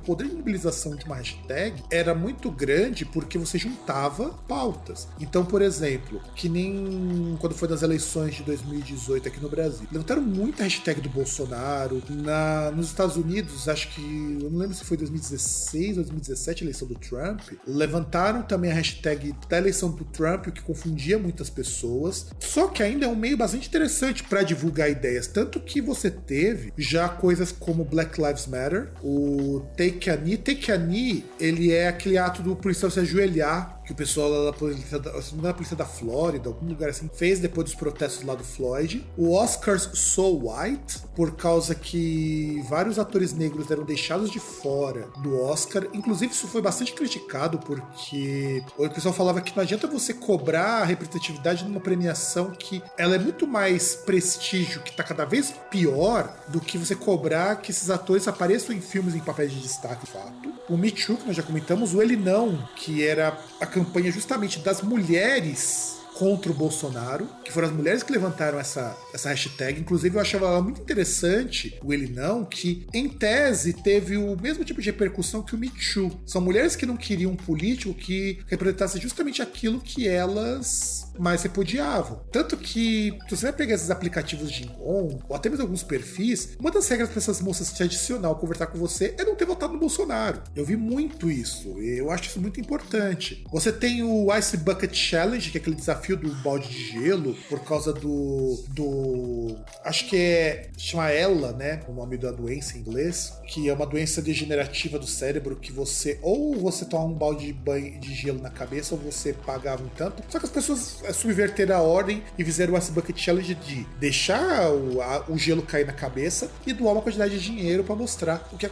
poder de mobilização de uma hashtag era muito grande porque você juntava pautas. Então, por exemplo, que nem quando foi nas eleições de 2018 aqui no Brasil, levantaram muita hashtag do Bolsonaro. Na, nos Estados Unidos, acho que. Eu não lembro se foi 2016 ou 2017 a eleição do Trump. Levantaram também a hashtag da eleição do Trump, o que confundia muitas pessoas. Só que ainda é um meio bastante interessante para divulgar ideias. Tanto que você teve já coisas como Black Lives Matter, o Take a Knee. Take a Knee, ele é aquele ato do policial se ajoelhar que o pessoal lá da polícia, da, não é polícia da Flórida, algum lugar assim, fez depois dos protestos lá do Floyd. O Oscars So White, por causa que vários atores negros eram deixados de fora do Oscar. Inclusive, isso foi bastante criticado, porque o pessoal falava que não adianta você cobrar a representatividade numa premiação que ela é muito mais prestígio, que tá cada vez pior, do que você cobrar que esses atores apareçam em filmes em papéis de destaque, de fato. O Me Too, que nós já comentamos, o Ele Não, que era a campanha justamente das mulheres contra o Bolsonaro, que foram as mulheres que levantaram essa, essa hashtag. Inclusive, eu achava ela muito interessante, o Ele Não, que em tese teve o mesmo tipo de repercussão que o Me Too. São mulheres que não queriam um político que representasse justamente aquilo que elas mais repudiavam. Tanto que, se você vai pegar esses aplicativos de encontro, ou até mesmo alguns perfis, uma das regras para essas moças ou conversar com você é não ter votado no Bolsonaro. Eu vi muito isso, eu acho isso muito importante. Você tem o Ice Bucket Challenge, que é aquele desafio do balde de gelo, por causa do. do. Acho que é. chama ela, né? O nome da doença em inglês, que é uma doença degenerativa do cérebro que você. Ou você toma um balde de banho de gelo na cabeça, ou você pagava um tanto. Só que as pessoas subverteram a ordem e fizeram o Ice Bucket Challenge de deixar o, a, o gelo cair na cabeça e doar uma quantidade de dinheiro para mostrar o que é,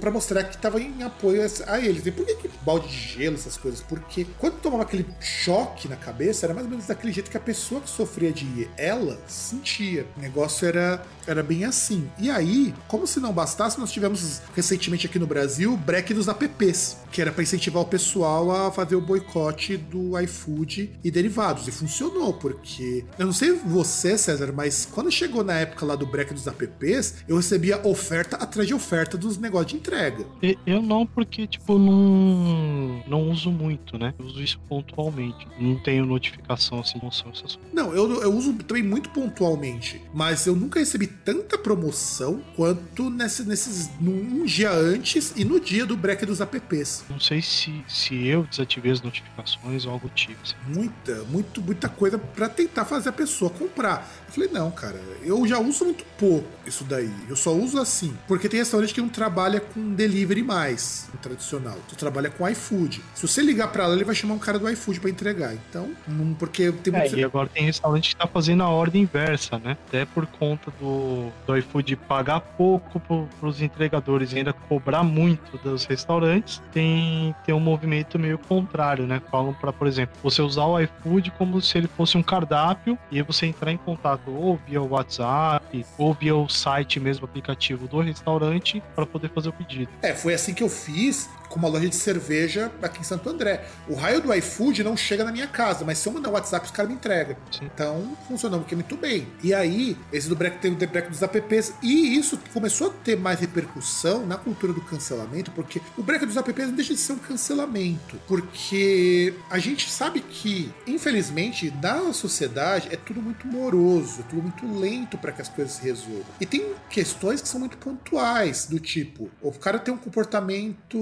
para mostrar que estava em apoio a eles. E por que, que balde de gelo, essas coisas? Porque quando tomava aquele choque na cabeça, era mais ou menos daquele jeito que a pessoa que sofria de ela sentia. O negócio era, era bem assim. E aí, como se não bastasse, nós tivemos recentemente aqui no Brasil o break dos apps, que era para incentivar o pessoal a fazer o boicote do iFood e derivados. E funcionou, porque eu não sei você, César, mas quando chegou na época lá do break dos apps, eu recebia oferta atrás de oferta dos negócios de entrega. Eu não, porque, tipo, não, não uso muito, né? Eu uso isso pontualmente. Não tenho notificação assim, não são essas coisas. Não, eu, eu uso também muito pontualmente, mas eu nunca recebi tanta promoção quanto nesse, nesses. num dia antes e no dia do break dos apps. Não sei se, se eu desativei as notificações ou algo tipo. Assim. Muita, muito, muita coisa para tentar fazer a pessoa comprar. Eu falei, não, cara, eu já uso muito pouco isso daí. Eu só uso assim. Porque tem restaurante que não trabalha com delivery mais, tradicional. Tu trabalha com iFood. Se você ligar para lá, ele vai chamar um cara do iFood para entregar. Então, não, porque tem é, muito. E agora tem restaurante que tá fazendo a ordem inversa, né? Até por conta do, do iFood pagar pouco pro, pros entregadores e ainda cobrar muito dos restaurantes, tem, tem um movimento meio contrário, né? Falam para, por exemplo, você usar o iFood como se ele fosse um cardápio e você entrar em contato ou via WhatsApp ou via o site mesmo, aplicativo do restaurante, para poder fazer o pedido. É, foi assim que eu fiz com uma loja de cerveja aqui em Santo André. O raio do iFood não chega na minha casa, mas se eu mandar o WhatsApp, os caras me entregam. Então, funcionou muito bem. E aí, esse do break tem o break dos apps, e isso começou a ter mais repercussão na cultura do cancelamento, porque o break dos apps não deixa de ser um cancelamento. Porque a gente sabe que, infelizmente, na sociedade é tudo muito moroso, é tudo muito lento para que as coisas se resolvam. E tem questões que são muito pontuais, do tipo, o cara tem um comportamento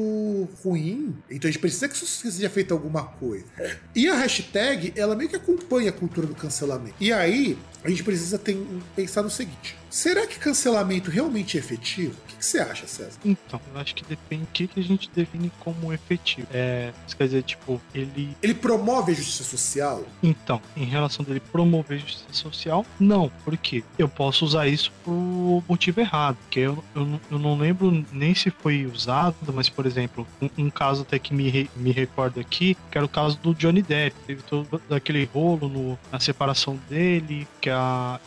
ruim, então a gente precisa que seja feito alguma coisa. E a hashtag, ela meio que acompanha a cultura do cancelamento. E aí, a gente precisa ter, pensar no seguinte: será que cancelamento realmente é efetivo? O que, você acha, César? Então, eu acho que depende do que, que a gente define como efetivo. É, isso quer dizer, tipo, ele. Ele promove a justiça social? Então, em relação dele promover a justiça social, não. Por quê? Eu posso usar isso por motivo errado. Porque eu, eu, eu não lembro nem se foi usado, mas, por exemplo, um, um caso até que me, re, me recordo aqui, que era o caso do Johnny Depp. Teve todo aquele rolo no, na separação dele, que a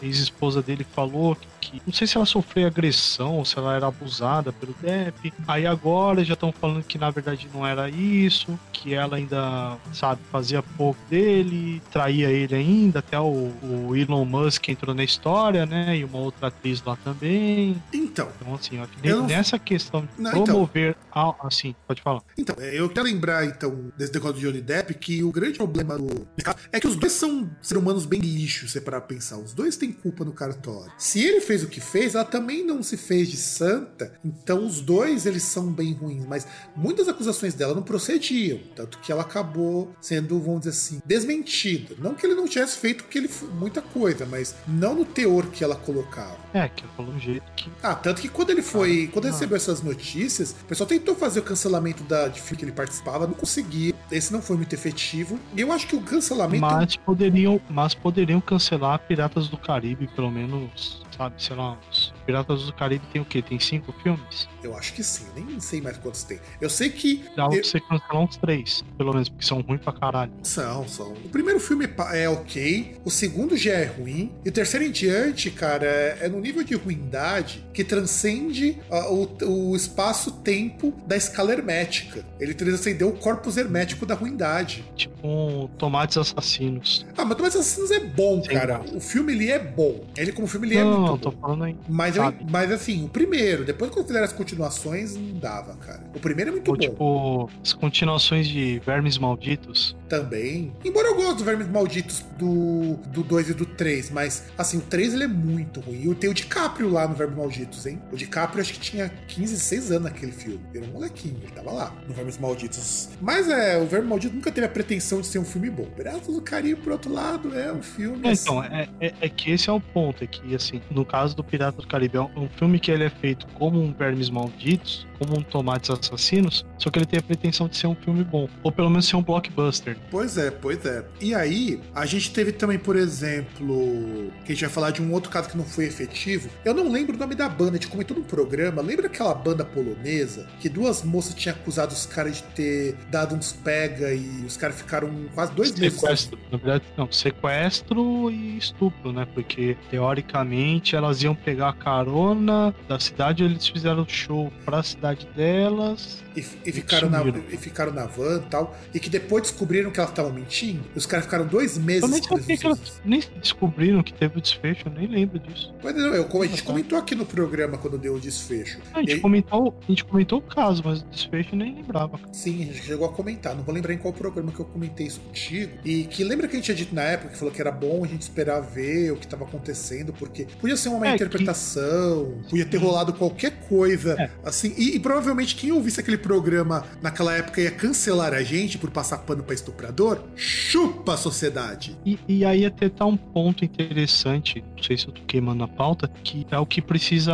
ex-esposa dele falou que que não sei se ela sofreu agressão ou se ela era abusada pelo Depp. Aí agora já estão falando que na verdade não era isso, que ela ainda, sabe, fazia pouco dele, traía ele ainda, até o, o Elon Musk entrou na história, né? E uma outra atriz lá também. Então. Então, assim, eu... nessa questão de não, então. promover. Então, assim, pode falar. Então, é, eu quero lembrar, então, desse negócio do Johnny Depp, que o grande problema do é que os dois são seres humanos bem lixos, se para pensar. Os dois têm culpa no cartório. Se ele fez o que fez, ela também não se fez de santa. Então os dois eles são bem ruins, mas muitas acusações dela não procediam, tanto que ela acabou sendo, vamos dizer assim, desmentida. Não que ele não tivesse feito que ele muita coisa, mas não no teor que ela colocava. É, que falou um jeito que Ah, tanto que quando ele foi, ah, quando ele recebeu essas notícias, o pessoal tentou fazer o cancelamento da de filme que ele participava, não conseguia. Esse não foi muito efetivo. E eu acho que o cancelamento Mas poderiam, mas poderiam cancelar Piratas do Caribe, pelo menos sabe? Sei lá, os Piratas do Caribe tem o quê? Tem cinco filmes? Eu acho que sim, nem sei mais quantos tem. Eu sei que. Dá eu... pra você cancelar uns três, pelo menos, porque são ruins pra caralho. São, são. O primeiro filme é, ok, o segundo já é ruim, e o terceiro em diante, cara, é, é no nível de ruindade que transcende uh, o, o espaço-tempo da escala hermética. Ele transcendeu o corpus hermético da ruindade. Tipo um Tomates Assassinos. Ah, mas Tomates Assassinos é bom, Sim, cara. O filme ele é bom. Ele, como filme, ele é não, é muito não, tô falando aí. Mas sabe? mas assim, o primeiro, depois quando fizeram as continuações, não dava, cara. O primeiro é muito Ou bom. tipo, as continuações de Vermes Malditos. Também. Embora eu goste dos Vermes Malditos do, do 2 e do 3, mas assim, o 3 ele é muito ruim. E tem o DiCaprio lá no Vermes Malditos, hein? O DiCaprio acho que tinha 15, 16 anos naquele filme. Era um molequinho, ele tava lá no Vermes Malditos. Mas é, o Verme Maldito nunca teve a pretensão de ser um filme bom. Piratas do Caribe, por outro lado, é um filme. É, assim, então, é, é, é que esse é o ponto, é que, assim, no caso do Pirata do Caribe, é um filme que ele é feito como um Vermes Malditos, como um Tomates Assassinos, só que ele tem a pretensão de ser um filme bom, ou pelo menos ser um blockbuster. Pois é, pois é. E aí, a gente teve também, por exemplo, que a gente vai falar de um outro caso que não foi efetivo. Eu não lembro o nome da banda, a gente comentou num programa. Lembra aquela banda polonesa que duas moças tinham acusado os caras de ter dado uns pega e os caras ficaram quase dois meses. Sequestro, na verdade, não, sequestro e estupro, né? Porque, teoricamente, elas iam pegar a carona da cidade, eles fizeram show pra cidade delas. E, e ficaram na, e ficaram na van e tal. E que depois descobriram que elas estavam mentindo. E os caras ficaram dois Eu meses nem sabia que elas nem descobriram que teve o desfecho, eu nem lembro disso. Pois não, eu, a gente tá. comentou aqui no programa quando deu o desfecho. A gente, aí- comentou, a gente comentou o caso, mas o desfecho eu nem lembrava. Sim, a gente chegou a comentar. Não vou lembrar em qual programa que eu comentei isso contigo. E que lembra que a gente tinha dito na época que falou que era bom a gente esperar ver o que estava acontecendo, porque podia ser uma má É, que- interpretação, podia ter rolado qualquer coisa. É. Assim, e, e provavelmente quem ouvisse aquele programa naquela época ia cancelar a gente por passar pano pra estuprador. Chupa a sociedade! E, e aí até tá um ponto interessante, não sei se eu tô queimando a pauta, que é o que precisa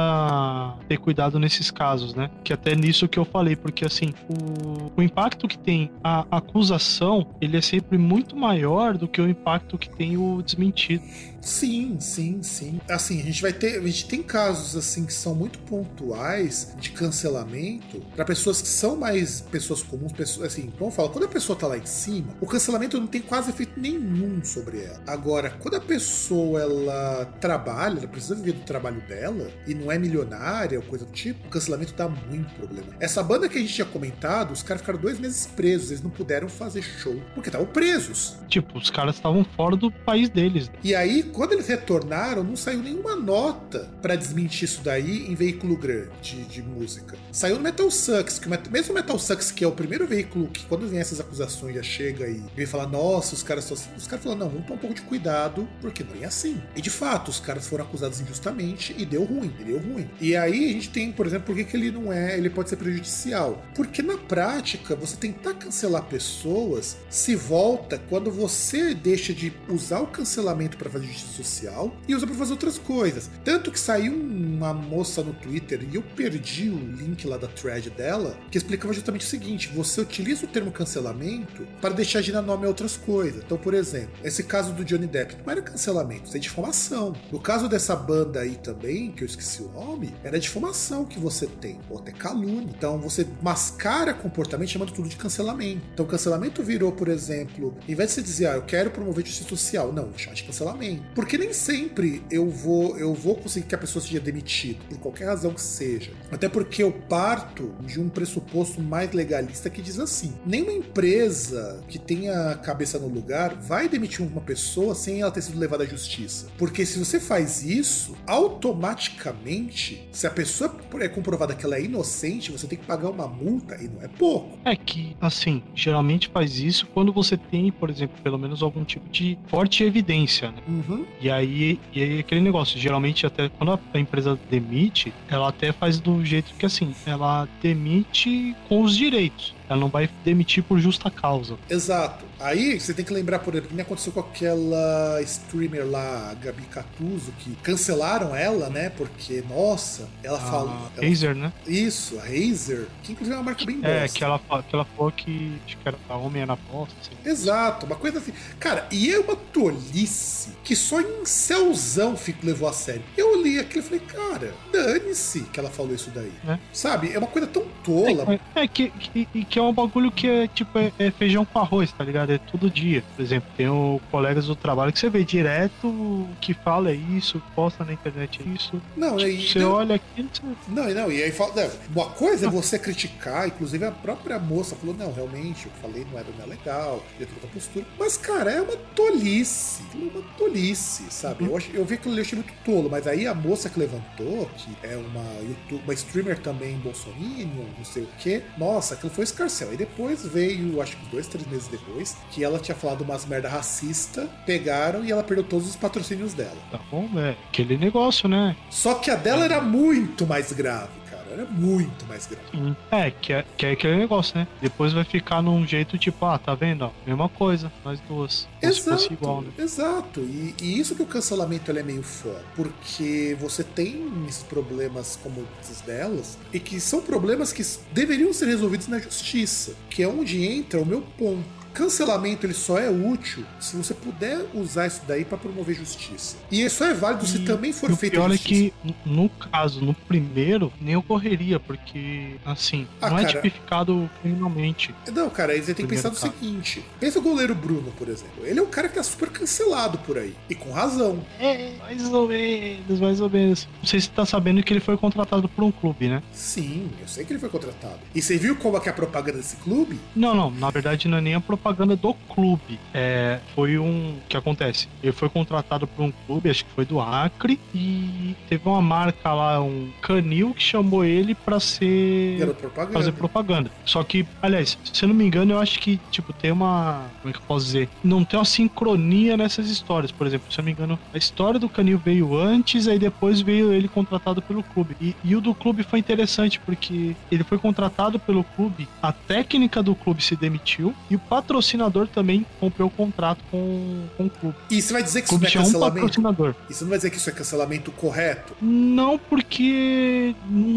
ter cuidado nesses casos, né? Que até nisso que eu falei, porque assim, o, o impacto que tem a acusação, ele é sempre muito maior do que o impacto que tem o desmentido. Sim, sim, sim. Assim, a gente vai ter. A gente tem casos assim que são muito pontuais de cancelamento para pessoas que são mais pessoas comuns, pessoas assim, vamos falar, quando a pessoa tá lá em cima, o cancelamento não tem quase efeito nenhum sobre ela. Agora, quando a pessoa ela trabalha, ela precisa viver do trabalho dela e não é milionária ou coisa do tipo, o cancelamento dá muito problema. Essa banda que a gente tinha comentado, os caras ficaram dois meses presos, eles não puderam fazer show porque estavam presos. Tipo, os caras estavam fora do país deles. E aí, quando eles retornaram, não saiu nenhuma nota pra desmentir isso daí em veículo grande de, de música. Saiu no Metal Sucks, que o Met- mesmo o Metal Sucks, que é o primeiro veículo que quando vem essas acusações já chega e vem falar, nossa, os caras assim. Os caras falam, não, vamos tomar um pouco de cuidado, porque não é assim. E de fato, os caras foram acusados injustamente e deu ruim, e deu ruim. E aí a gente tem, por exemplo, por que, que ele não é, ele pode ser prejudicial? Porque na prática, você tentar cancelar pessoas se volta quando você deixa de usar o cancelamento para fazer justiça social e usa para fazer outras coisas. Tanto que saiu uma moça no Twitter e eu perdi o link lá da thread dela, que explicava justamente o seguinte: você utiliza o termo cancelamento para deixar de dar nome a outras coisas. Então, por exemplo, esse caso do Johnny Depp não era cancelamento, isso é difamação. No caso dessa banda aí também, que eu esqueci o nome, era difamação que você tem, ou até calúnia. Então você mascara comportamento chamando tudo de cancelamento. Então cancelamento virou, por exemplo, em vez de você dizer, ah, eu quero promover justiça social, não, vou chamar de cancelamento. Porque nem sempre eu vou, eu vou conseguir que a pessoa seja demitida, por qualquer razão que seja. Até porque eu parto de um pressuposto mais legalista que diz assim: nenhuma empresa que tenha a cabeça no lugar vai demitir uma pessoa sem ela ter sido levada à justiça. Porque se você faz isso, automaticamente, se a pessoa é comprovada que ela é inocente, você tem que pagar uma multa e não é pouco. É que, assim, geralmente faz isso quando você tem, por exemplo, pelo menos algum tipo de forte evidência, né? Uhum. E aí, e aí aquele negócio, geralmente até quando a- empresa demite, ela até faz do jeito que assim, ela demite com os direitos. Ela não vai demitir por justa causa. Exato. Aí você tem que lembrar, por exemplo, que aconteceu com aquela streamer lá, Gabi Catuso, que cancelaram ela, né? Porque, nossa, ela falou. A ela- Razer, né? Isso, a Razer, que inclusive é uma marca bem É, bosta. que ela, que ela falou que acho que era a homem era bosta. Assim. Exato, uma coisa assim. Cara, e é uma tolice que só em Celzão fico levou a sério. Eu li aquilo e falei, cara, dane-se que ela falou isso daí. É. Sabe? É uma coisa tão tola. É, é que, que, e que é um bagulho que é tipo é, é feijão com arroz, tá ligado? É todo dia. Por exemplo, tem o colegas do trabalho que você vê direto que fala isso, posta na internet isso. Não, Tipo, e, você não, olha aquilo, você não, não, e aí fala. Não, uma coisa é você criticar, inclusive a própria moça falou, não, realmente, que eu falei não era, não é legal, eu outra postura. Mas, cara, é uma tolice. É uma tolice, sabe? Eu, ach- eu vi aquilo ali, eu achei muito tolo, mas aí a moça que levantou, que é uma, YouTube, uma streamer também bolsominion, não sei o que, nossa, aquilo foi Aí depois veio, acho que dois, três meses depois, que ela tinha falado umas merda racista, pegaram e ela perdeu todos os patrocínios dela. Tá bom, é aquele negócio, né? Só que a dela era muito mais grave. Era muito mais grave. É, que é, que é aquele negócio, né? Depois vai ficar num jeito tipo, ah, tá vendo? Ó, mesma coisa, nós duas. Fosse igual, né? exato. E, e isso que o cancelamento é meio foda. Porque você tem esses problemas como esses delas, e que são problemas que deveriam ser resolvidos na justiça. Que é onde entra o meu ponto. Cancelamento ele só é útil se você puder usar isso daí pra promover justiça. E isso só é válido se E- também for o feito pior é que, no caso, no primeiro, nem ocorreria, porque, assim, Ah, não é cara. tipificado criminalmente. Não, cara, aí você tem que pensar no seguinte: pensa o goleiro Bruno, por exemplo. Ele é um cara que tá super cancelado por aí. E com razão. É, mais ou menos, mais ou menos. Não sei se você tá sabendo que ele foi contratado por um clube, né? Sim, eu sei que ele foi contratado. E você viu como é que é a propaganda desse clube? Não, não, na verdade não é nem a propaganda do clube. É, foi um. O que acontece? Ele foi contratado por um clube, acho que foi do Acre, e teve uma marca lá, um canil, que chamou ele pra ser. Propaganda. fazer propaganda. Só que, aliás, se eu não me engano, eu acho que, tipo, tem uma. Como é que eu posso dizer? Não tem uma sincronia nessas histórias. Por exemplo, se eu não me engano, a história do Canil veio antes, aí depois veio ele contratado pelo clube. E, e o do clube foi interessante, porque ele foi contratado pelo clube, a técnica do clube se demitiu, e o patrocinador também comprou o contrato com, com o clube. E você vai dizer que isso não é tinha um cancelamento? patrocinador. E você não vai dizer que isso é cancelamento correto? Não porque não,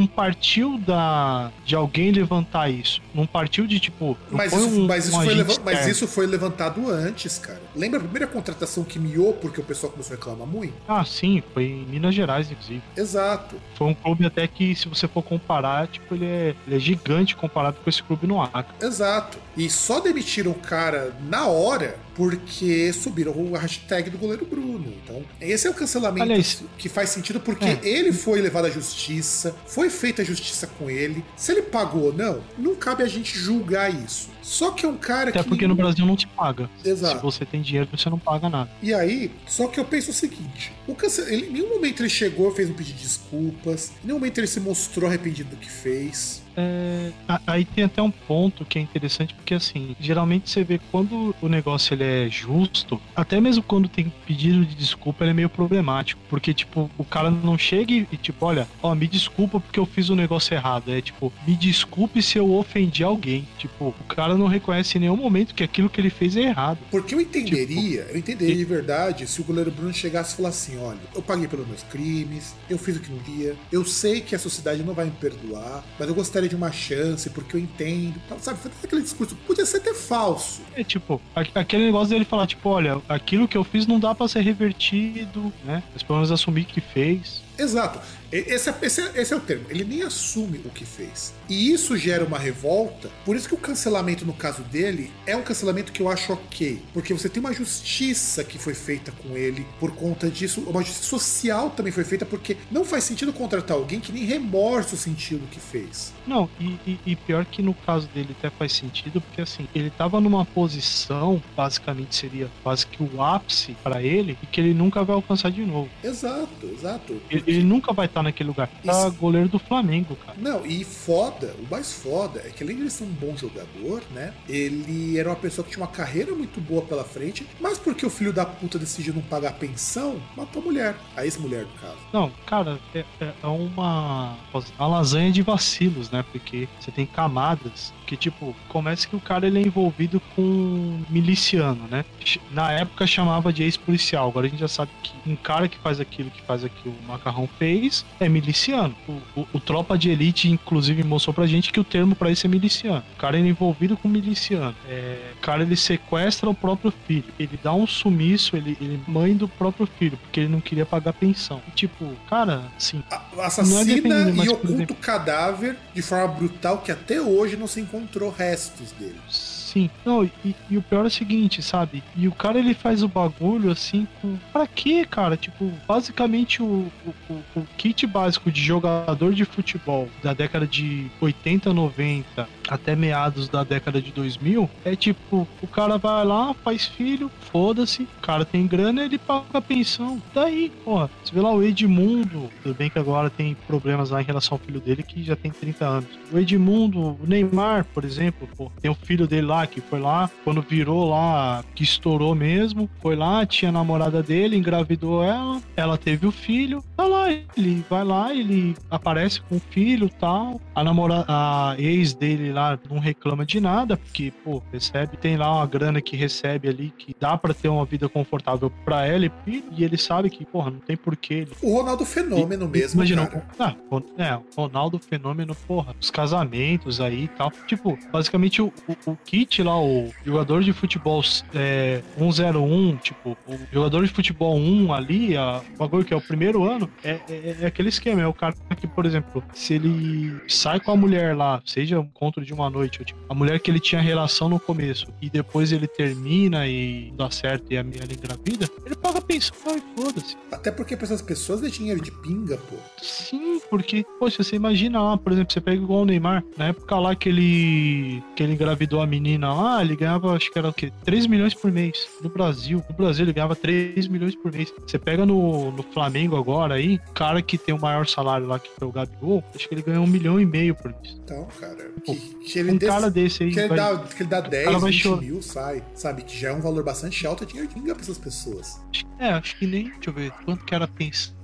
não partiu da de alguém levantar isso. Não partiu de tipo. Mas isso, um- mas, isso um mas isso foi levantado antes, cara. Lembra a primeira contratação que miou porque o pessoal começou a reclamar muito? Ah, sim, foi em Minas Gerais, inclusive. Exato. Foi um clube até que, se você for comparar, tipo, ele é, ele é gigante comparado com esse clube no Acre. Exato. E só demitiram o cara na hora porque subiram o hashtag do goleiro Bruno. Então, esse é o cancelamento que faz sentido porque é. ele foi levado à justiça, foi feita a justiça com ele. Se ele pagou ou não, não cabe a gente julgar isso. Só que é um cara Até que. porque no Brasil não te paga. Exato. Se você tem dinheiro, você não paga nada. E aí, só que eu penso o seguinte: o cance... ele, em nenhum momento ele chegou e fez um pedido de desculpas, em nenhum momento ele se mostrou arrependido do que fez. É, a- aí tem até um ponto que é interessante, porque assim, geralmente você vê quando o negócio ele é justo, até mesmo quando tem pedido de desculpa, ele é meio problemático. Porque, tipo, o cara não chega e, tipo, olha, ó, me desculpa porque eu fiz o negócio errado. É tipo, me desculpe se eu ofendi alguém. Tipo, o cara não reconhece em nenhum momento que aquilo que ele fez é errado. Porque eu entenderia, Tipo, eu entenderia de verdade se o goleiro Bruno chegasse e falasse assim: olha, eu paguei pelos meus crimes, eu fiz o que não devia, eu sei que a sociedade não vai me perdoar, mas eu gostaria de uma chance porque eu entendo, sabe? Aquele discurso, podia ser até falso. É tipo, aquele negócio dele falar, tipo, olha, aquilo que eu fiz não dá pra ser revertido, né? Mas pelo menos assumir que fez. Exato. Esse é, esse, é, esse é o termo. Ele nem assume o que fez. E isso gera uma revolta. Por isso que o cancelamento, no caso dele, é um cancelamento que eu acho ok. Porque você tem uma justiça que foi feita com ele por conta disso. Uma justiça social também foi feita porque não faz sentido contratar alguém que nem remorso sentiu do que fez. Não, e, e- e pior que no caso dele até faz sentido, porque assim, ele tava numa posição, basicamente seria quase que o ápice pra ele, e que ele nunca vai alcançar de novo. Exato, exato. Ele, ele nunca vai estar naquele lugar. Tá Isso. goleiro do Flamengo, cara. Não, e foda, o mais foda é que além de ele ser um bom jogador, né? Ele era uma pessoa que tinha uma carreira muito boa pela frente, mas porque o filho da puta decidiu não pagar a pensão, matou a mulher. A ex-mulher, no caso. Não, cara, é, é- é uma, uma lasanha de vacilos, né? Porque você tem camadas que, tipo, começa que o cara ele é envolvido com miliciano, né? Na época chamava de ex-policial, agora a gente já sabe que um cara que faz aquilo que faz aquilo o Macarrão fez é miliciano. O, o- o Tropa de Elite, inclusive, mostrou pra gente que o termo pra isso é miliciano. O cara ele é envolvido com miliciano. É, o cara ele sequestra o próprio filho. Ele dá um sumiço, ele, ele é mãe do próprio filho, porque ele não queria pagar pensão. E, tipo, cara, assim, é Assassina defendendo, mas, e oculta exemplo- o cadáver de forma brutal que até hoje não se encontrou restos dele. Sim. Não, e, e o pior é o seguinte, sabe? E o cara ele faz o bagulho assim com. Pra quê, cara? Tipo, basicamente o, o, o- kit básico de jogador de futebol da década de 80, 90 até meados da década de 2000, é tipo, o cara vai lá, faz filho, foda-se, o cara tem grana, ele paga a pensão. Daí, porra, você vê lá o Edmundo, tudo bem que agora tem problemas lá em relação ao filho dele que já tem 30 anos. O Edmundo, o Neymar, por exemplo, pô, tem o filho dele lá que foi lá, quando virou lá, que estourou mesmo, foi lá, tinha a namorada dele, engravidou ela, ela teve o filho, tá lá, ele vai lá, ele aparece com o filho tal, a namorada, a ex dele lá não reclama de nada, porque, pô, recebe, tem lá uma grana que recebe ali, que dá para ter uma vida confortável para ela e e ele sabe que, porra, não tem porquê. Ele... O Ronaldo Fenômeno e, mesmo, imagina, cara. Ah, é, o Ronaldo Fenômeno, porra, os casamentos aí e tal. Tipo, basicamente o, o, o, kit lá, o jogador de futebol é, 101, tipo, o jogador de futebol 1 ali, a, o bagulho que é o primeiro ano, é, é, é aquele esquema, é o cara que, por exemplo, se ele sai com a mulher lá, seja um encontro de uma noite, tipo, a mulher que ele tinha relação no começo e depois ele termina e dá certo e a mulher engravida, ele paga pensão e foda-se. Até porque pra essas pessoas é dinheiro de pinga, pô. Sim, porque, poxa, você imagina lá, por exemplo, você pega igual o Neymar, na época lá que ele que ele engravidou a menina lá, ele ganhava, acho que era o quê? 3 milhões por mês. No Brasil, no Brasil ele ganhava 3 milhões por mês. Você pega no, no Flamengo agora aí, cara que tem o maior salário lá, que foi o Gabigol, acho que ele ganha um milhão e meio por mês. Então, cara, que, que ele um desse, cara desse aí. Que ele, vai, dá, que ele dá 10, 20 chorar. mil, sai. Sabe? Que já é um valor bastante alto, é dinheiro de pra essas pessoas. É, acho que nem. Deixa eu ver. Quanto que era a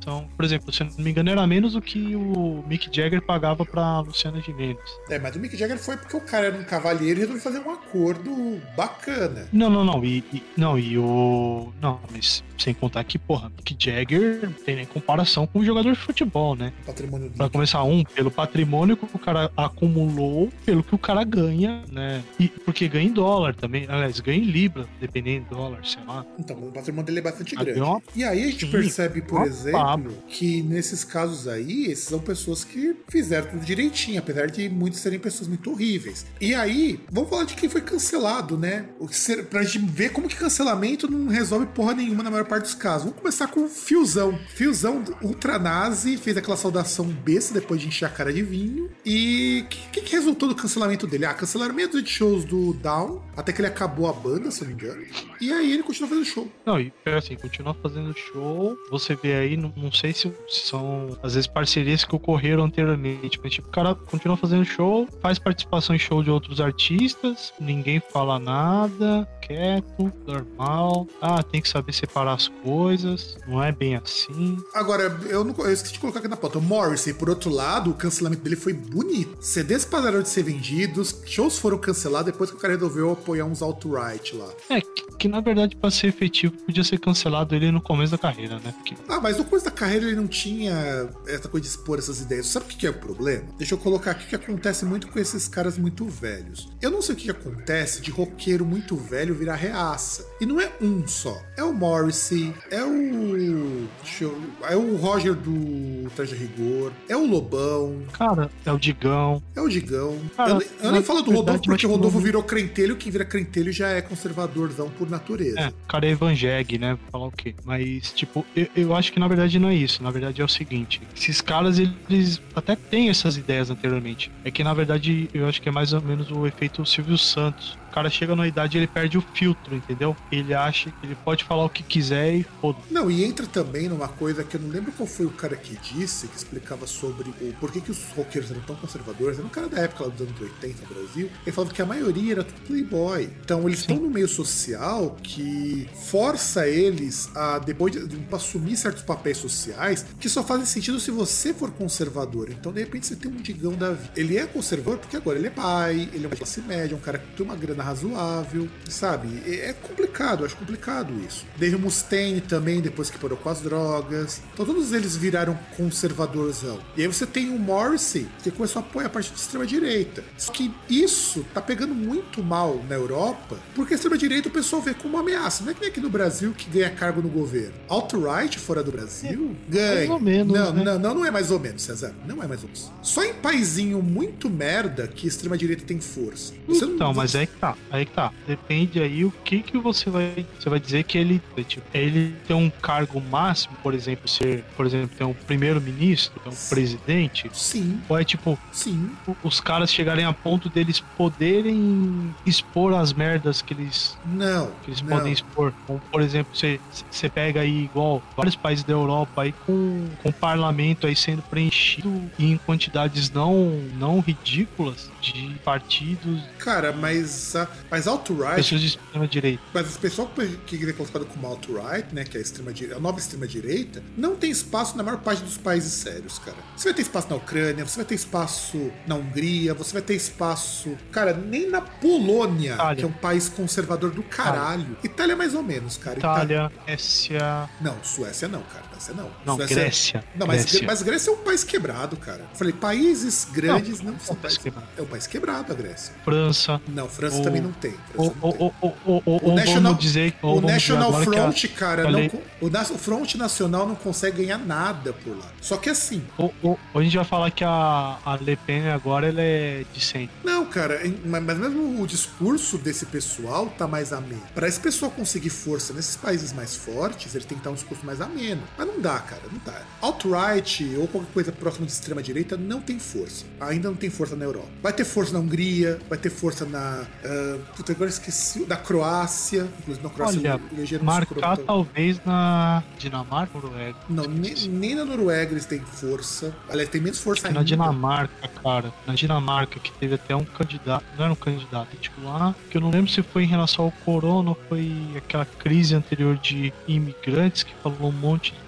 pensão? Por exemplo, se não me engano, era menos do que o Mick Jagger pagava pra Luciana Gimenez. É, mas o Mick Jagger foi porque o cara era um cavalheiro e resolveu fazer um acordo bacana. Não, não, não. E, e não, e o. Não, mas sem contar que, porra, Mick Jagger não tem nem comparação com um jogador de futebol, né? Patrimônio Pra começar, um, pelo patrimônio que o cara acumulou, pelo que o cara ganha, né? E porque ganha em dólar também. Aliás, ganha em Libra, dependendo do dólar, sei lá. Então, o patrimônio dele é bastante grande. Uma... E aí a gente Sim, percebe, por exemplo, que nesses casos aí, esses são pessoas que fizeram tudo direitinho, apesar de muitos serem pessoas muito horríveis. E aí, vamos falar de quem foi cancelado, né? Pra gente ver como que cancelamento não resolve porra nenhuma na maior parte dos casos. Vamos começar com Fiozão. Fiozão ultranazi, fez aquela saudação besta depois de encher a cara de vinho. E o que, que, resultou do cancelamento dele? Ah, cancelamento de shows do Down, até que ele acabou a banda, se não me engano. E aí ele continua fazendo show. Não, e é assim, continua fazendo show. Você vê aí, não, não sei se são, às vezes, parcerias que ocorreram anteriormente. Mas, tipo, o cara continua fazendo show, faz participação em show de outros artistas, ninguém fala nada, quieto, normal. Ah, tem que saber separar as coisas, não é bem assim. Agora, eu, não, eu esqueci de colocar aqui na pauta. O Morrissey, por outro lado, o cancelamento dele foi bonito. CDs pararam de ser vendidos, shows foram cancelados depois que o cara resolveu apoiar uns alt-right lá. É, que, que, na verdade, pra ser efetivo, podia ser cancelado ele no começo da carreira, né? Porque... Ah, mas no começo da carreira ele não tinha essa coisa de expor essas ideias. Sabe o que é o problema? Deixa eu colocar aqui que acontece muito com esses caras muito velhos. Eu não sei o que acontece de roqueiro muito velho virar reaça. E não é um só. É o Morrissey, é o. Eu, é o Roger do Traje Rigor, é o Lobão. Cara, é o Digão. É o Digão. Cara, eu, eu nem falo do Rodolfo porque o Rodolfo virou crentelho, quem vira crentelho já é conservadorzão por natureza. É, cara é né? Falar o quê? Mas, tipo, eu, eu acho que na verdade não é isso. Na verdade é o seguinte: esses caras, eles até têm essas ideias anteriormente. É que na verdade eu acho que é mais ou menos o efeito Silvio Santos cara chega na idade e ele perde o filtro, entendeu? Ele acha que ele pode falar o que quiser e foda. Não, e entra também numa coisa que eu não lembro qual foi o cara que disse, que explicava sobre o porquê que os roqueiros eram tão conservadores. Era um cara da época lá dos anos 80 no Brasil. Ele falava que a maioria era tudo playboy. Então eles Sim. estão no meio social que força eles a, depois de, de, assumir certos papéis sociais que só fazem sentido se você for conservador. Então, de repente, você tem um digão da vida. Ele é conservador porque agora ele é pai, ele é uma classe média, um cara que tem uma grana razoável, sabe? É complicado, acho complicado isso. Dave Mustaine também, depois que parou com as drogas. Então todos eles viraram conservadorzão. E aí você tem o Morrissey, que começou a apoiar a parte de extrema-direita. Só que isso tá pegando muito mal na Europa, porque a extrema-direita o pessoal vê como uma ameaça. Não é que nem aqui no Brasil que ganha cargo no governo. Alt-right fora do Brasil é, ganha. Mais ou menos. Não, né? não, não, não é mais ou menos, César. Não é mais ou menos. Só em paizinho muito merda que a extrema-direita tem força. Você então, não... mas é que tá, aí que tá. Depende aí o que que você vai, você vai dizer que ele, tipo, ele tem um cargo máximo, por exemplo, ser, por exemplo, tem um primeiro-ministro, tem um presidente, Sim, ou é tipo, sim. os caras chegarem a ponto deles poderem expor as merdas que eles Não, que eles não. podem expor. Como, por exemplo, você, você pega aí igual vários países da Europa aí com, com o parlamento aí sendo preenchido em quantidades não, não ridículas de partidos, Cara, mas, a, mas alt-right pessoas de extrema direita. Mas o pessoal que é classificado como alt-right, né, que é a, extrema direita, a nova extrema-direita, não tem espaço na maior parte dos países sérios, cara. Você vai ter espaço na Ucrânia, você vai ter espaço na Hungria, você vai ter espaço, cara, nem na Polônia, Itália. que é um país conservador do caralho. Itália mais ou menos, cara. Itália, Grécia. Não, Suécia não, cara. Suécia não. Não, Suécia... Grécia. Não, mas Grécia. mas Grécia é um país quebrado, cara. Eu falei, países grandes não, Não, são é um país países. quebrado. É um país quebrado, a Grécia. França. Não, França O- também não tem. França não tem. O ou National- dizer, O National Front, cara, a não o, o Front Nacional não consegue ganhar nada por lá. Só que assim, a gente vai falar que a, a Le Pen agora ela é de centro. não, cara, mas mesmo o discurso desse pessoal tá mais ameno. Para esse pessoal conseguir força nesses países mais fortes, ele tem que estar um discurso mais ameno. Mas não dá, cara, não dá. Alt-right ou qualquer coisa próxima de extrema-direita não tem força. Ainda não tem força na Europa. Vai ter força na Hungria, vai ter força na. Uh, puta, agora esqueci. Da Croácia. Inclusive na Croácia Olha, elegeram Marcar talvez na Dinamarca ou Noruega. Não, nem, nem na Noruega eles têm força. Aliás, tem menos força ainda. na Dinamarca, cara. Na Dinamarca, que teve até um candidato. Não era um candidato, tipo lá. Que eu não lembro se foi em relação ao corona ou foi aquela crise anterior de imigrantes que falou um monte de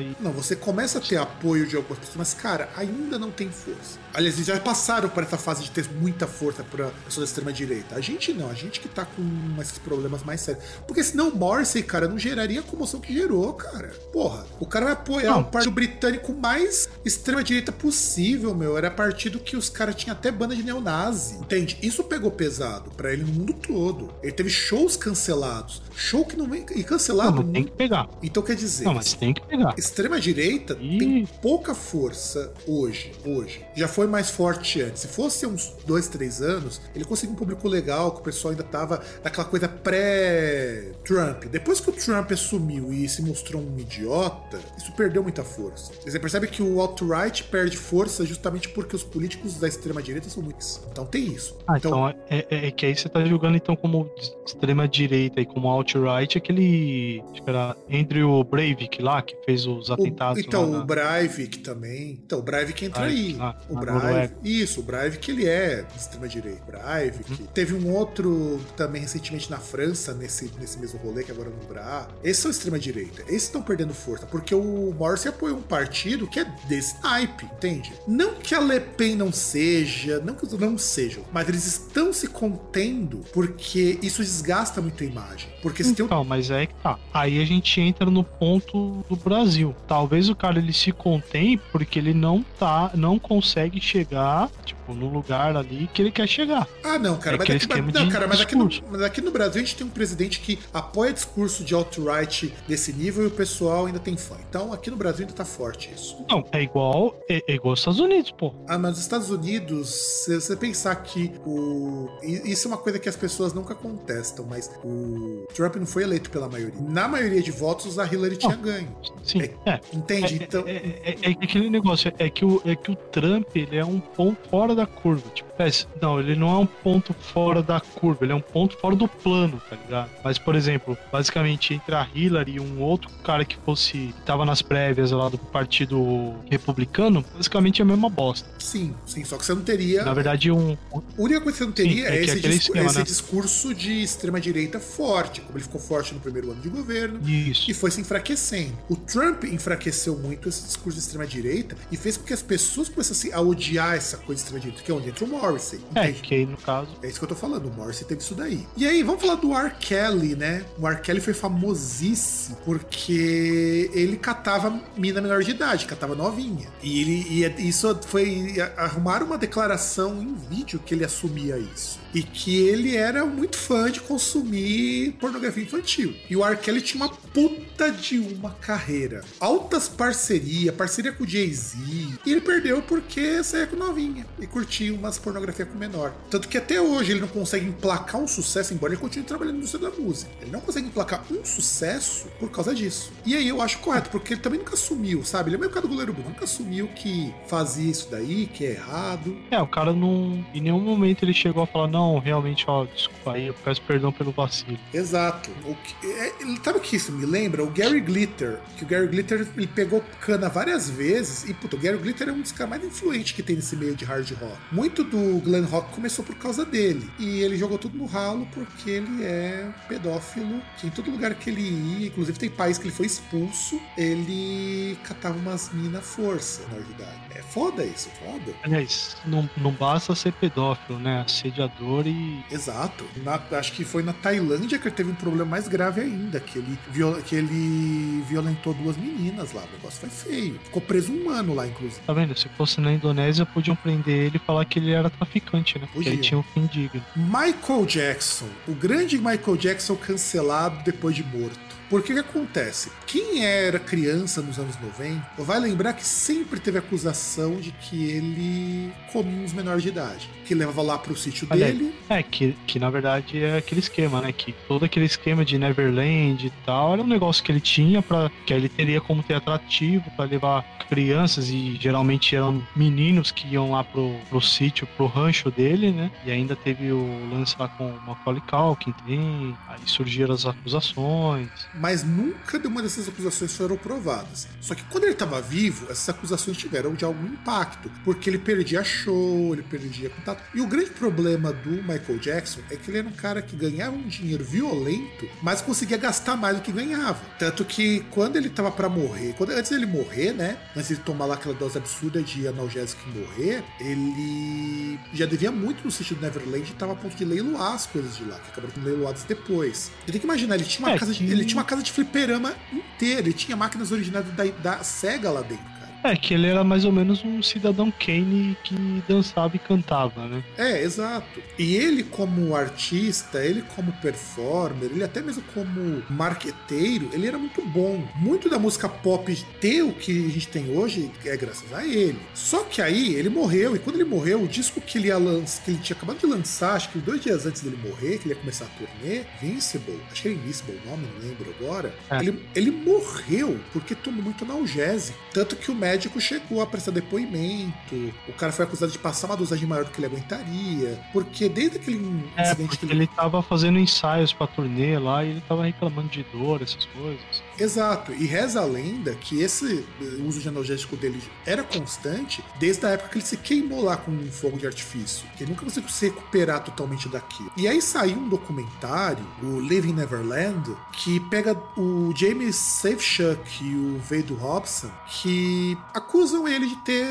e. Não, você começa a ter apoio de algumas pessoas, mas, cara, ainda não tem força. Aliás, eles já passaram por essa fase de ter muita força para pessoas da extrema-direita. A gente não, a gente que tá com esses problemas mais sérios. Porque senão o Morrissey, cara, não geraria a comoção que gerou, cara. Porra, o cara vai apoiar Não. o partido britânico mais extrema-direita possível, meu. Era partido que os caras tinham até banda de neonazi. Entende? Isso pegou pesado pra ele no mundo todo. Ele teve shows cancelados. Show que não vem. E Não, cancelado. mas tem que pegar. Então quer dizer. Não, mas tem que pegar. Extrema direita Ih. tem pouca força hoje. Hoje. Já foi mais forte antes. Se fosse uns dois, três anos, ele conseguiu um público legal, que o pessoal ainda tava naquela coisa pré-Trump. Depois que o Trump assumiu e se mostrou um idiota, isso perdeu muita força. Você percebe que o alt-right perde força justamente porque os políticos da extrema direita são muitos. Então tem isso. Ah, então, é, é- é que aí você tá julgando então como extrema direita e como alt-right aquele. Acho que era Andrew Breivik lá, que fez os O- atentados. então, lá o Breivik também. Então, o Breivik entra Breivik, aí. lá, o na Breivik. Noruega. Isso, o Breivik ele é de extrema-direita. Breivik. Uhum. Teve um outro também recentemente na França, nesse, nesse mesmo rolê, que agora não lembrar. Esses são extrema-direita. Esses estão perdendo força, porque o Morrissey apoia um partido que é desse naipe, entende? Não que a Le Pen não seja, não que não sejam, mas eles estão se contendo porque isso desgasta muito a imagem. Porque se tem um Então, mas é que tá. Aí a gente entra no ponto do Brasil. Talvez o cara ele se contém porque ele não tá, não consegue chegar, tipo, no lugar ali que ele quer chegar. Ah, não, cara, É mas, aqui, esquema não, de cara mas, aqui no, mas aqui no Brasil a gente tem um presidente que apoia discurso de alt-right desse nível e o pessoal ainda tem fã. Então aqui no Brasil ainda tá forte isso. Não, é igual, é, é igual aos Estados Unidos, pô. Ah, mas nos Estados Unidos, se você pensar que o. Isso é uma coisa que as pessoas nunca contestam, mas o Trump não foi eleito pela maioria. Na maioria de votos, a Hillary tinha ganho. Sim, é. Entende? É, Então. é, é- é aquele negócio, é que, o, é que o Trump ele é um ponto fora da curva. Tipo, é, não, ele não é um ponto fora da curva, ele é um ponto fora do plano, tá ligado? Mas, por exemplo, basicamente entre a Hillary e um outro cara que fosse. que tava nas prévias lá do Partido Republicano, basicamente é a mesma bosta. Sim, sim, só que você não teria. Na verdade, um. A única coisa que você não teria Sim, é é, que esse, discu- esquema, esse né? discurso de extrema-direita forte, como ele ficou forte no primeiro ano de governo. Isso. E foi se enfraquecendo. O Trump enfraqueceu muito esse discurso de extrema-direita e fez com que as pessoas começassem a odiar essa coisa de extrema-direita, que é onde entra o Morrissey. É, entende? que aí no caso. É isso que eu tô falando, o Morrissey teve isso daí. E aí, vamos falar do R. Kelly, né? O R. Kelly foi famosíssimo porque ele catava mina menor de idade, catava novinha. E ele e isso foi arrumar uma declaração em vídeo que ele assumia isso. E que ele era muito fã de consumir pornografia infantil. E o R. Kelly tinha uma puta de uma carreira. Altas parceria, parceria com o Jay-Z. E ele perdeu porque saía com novinha e curtia umas pornografia com menor. Tanto que até hoje ele não consegue emplacar um sucesso, embora ele continue trabalhando no indústria da música. Ele não consegue emplacar um sucesso por causa disso. E aí eu acho correto, porque ele também nunca assumiu, sabe? Ele é meio cara do goleiro Bruno, nunca assumiu que fazia isso daí, que é errado. É, o cara não. Em nenhum momento ele chegou a falar, não, realmente, ó, desculpa aí, eu peço perdão pelo vacilo. Exato. O que, é, sabe o que isso me lembra? O Gary Glitter. Que o Gary Glitter ele pegou cana várias vezes. E, puto, o Gary Glitter é um dos caras mais influentes que tem nesse meio de hard rock. Muito do glam rock começou por causa dele. E ele jogou tudo no ralo porque ele é pedófilo. Que em todo lugar que ele ia, inclusive tem país que ele foi expulso, ele catava umas minas força na verdade. É foda isso, foda. Aliás, não, não basta ser pedófilo, né? Assediador e. Exato. Na, acho que foi na Tailândia que ele teve um problema mais grave ainda, que ele, que ele violentou duas meninas lá. O negócio foi feio. Ficou preso um ano lá, inclusive. Tá vendo? Se fosse na Indonésia, podiam prender ele e falar que ele era traficante, né? Porque ele tinha um fim digno. Michael Jackson, o grande Michael Jackson cancelado depois de morto. Porque o que acontece? Quem era criança nos anos 90 vai lembrar que sempre teve acusação de que ele comia uns menores de idade. Que levava lá pro sítio Olha, dele. É, que, que na verdade é aquele esquema, né? Que todo aquele esquema de Neverland e tal era um negócio que ele tinha para que ele teria como ter atrativo para levar crianças e geralmente eram meninos que iam lá pro, pro sítio, pro rancho dele, né? E ainda teve o lance lá com o Macaulay Culkin, tem, aí surgiram as acusações mas nunca nenhuma dessas acusações foram provadas. Só que quando ele estava vivo, essas acusações tiveram de algum impacto, porque ele perdia show, ele perdia contato. E o grande problema do Michael Jackson é que ele era um cara que ganhava um dinheiro violento, mas conseguia gastar mais do que ganhava. Tanto que quando ele estava para morrer, quando, antes dele morrer, né, antes de tomar lá aquela dose absurda de analgésico e morrer, ele já devia muito no sítio do Neverland e estava a ponto de leiloar as coisas de lá, que acabaram leiloadas depois. Você tem que imaginar, ele tinha uma é casa de, ele tinha uma casa de fliperama inteira. Ele tinha máquinas originais da, da SEGA lá dentro. É, que ele era mais ou menos um cidadão Kane que dançava e cantava, né? É, exato. E ele, como artista, ele como performer, ele até mesmo como marqueteiro, ele era muito bom. Muito da música pop ter o que a gente tem hoje é graças a ele. Só que aí ele morreu, e quando ele morreu, o disco que ele, ia lançar, que ele tinha acabado de lançar, acho que dois dias antes dele morrer, que ele ia começar a turnê, Invincible, acho que era Invincible o nome, não lembro agora, é. ele, ele morreu porque tomou muito analgésico. Tanto que o médico médico chegou a prestar depoimento, o cara foi acusado de passar uma dosagem maior do que ele aguentaria, porque desde aquele é, incidente que ele... ele tava fazendo ensaios pra turnê lá e ele tava reclamando de dor, essas coisas. Exato, e reza a lenda que esse uso de analgésico dele era constante desde a época que ele se queimou lá com um fogo de artifício, que ele nunca conseguiu se recuperar totalmente daquilo. E aí saiu um documentário, o Living Neverland, que pega o James Safechuck e o Vado Robson, que acusam ele de ter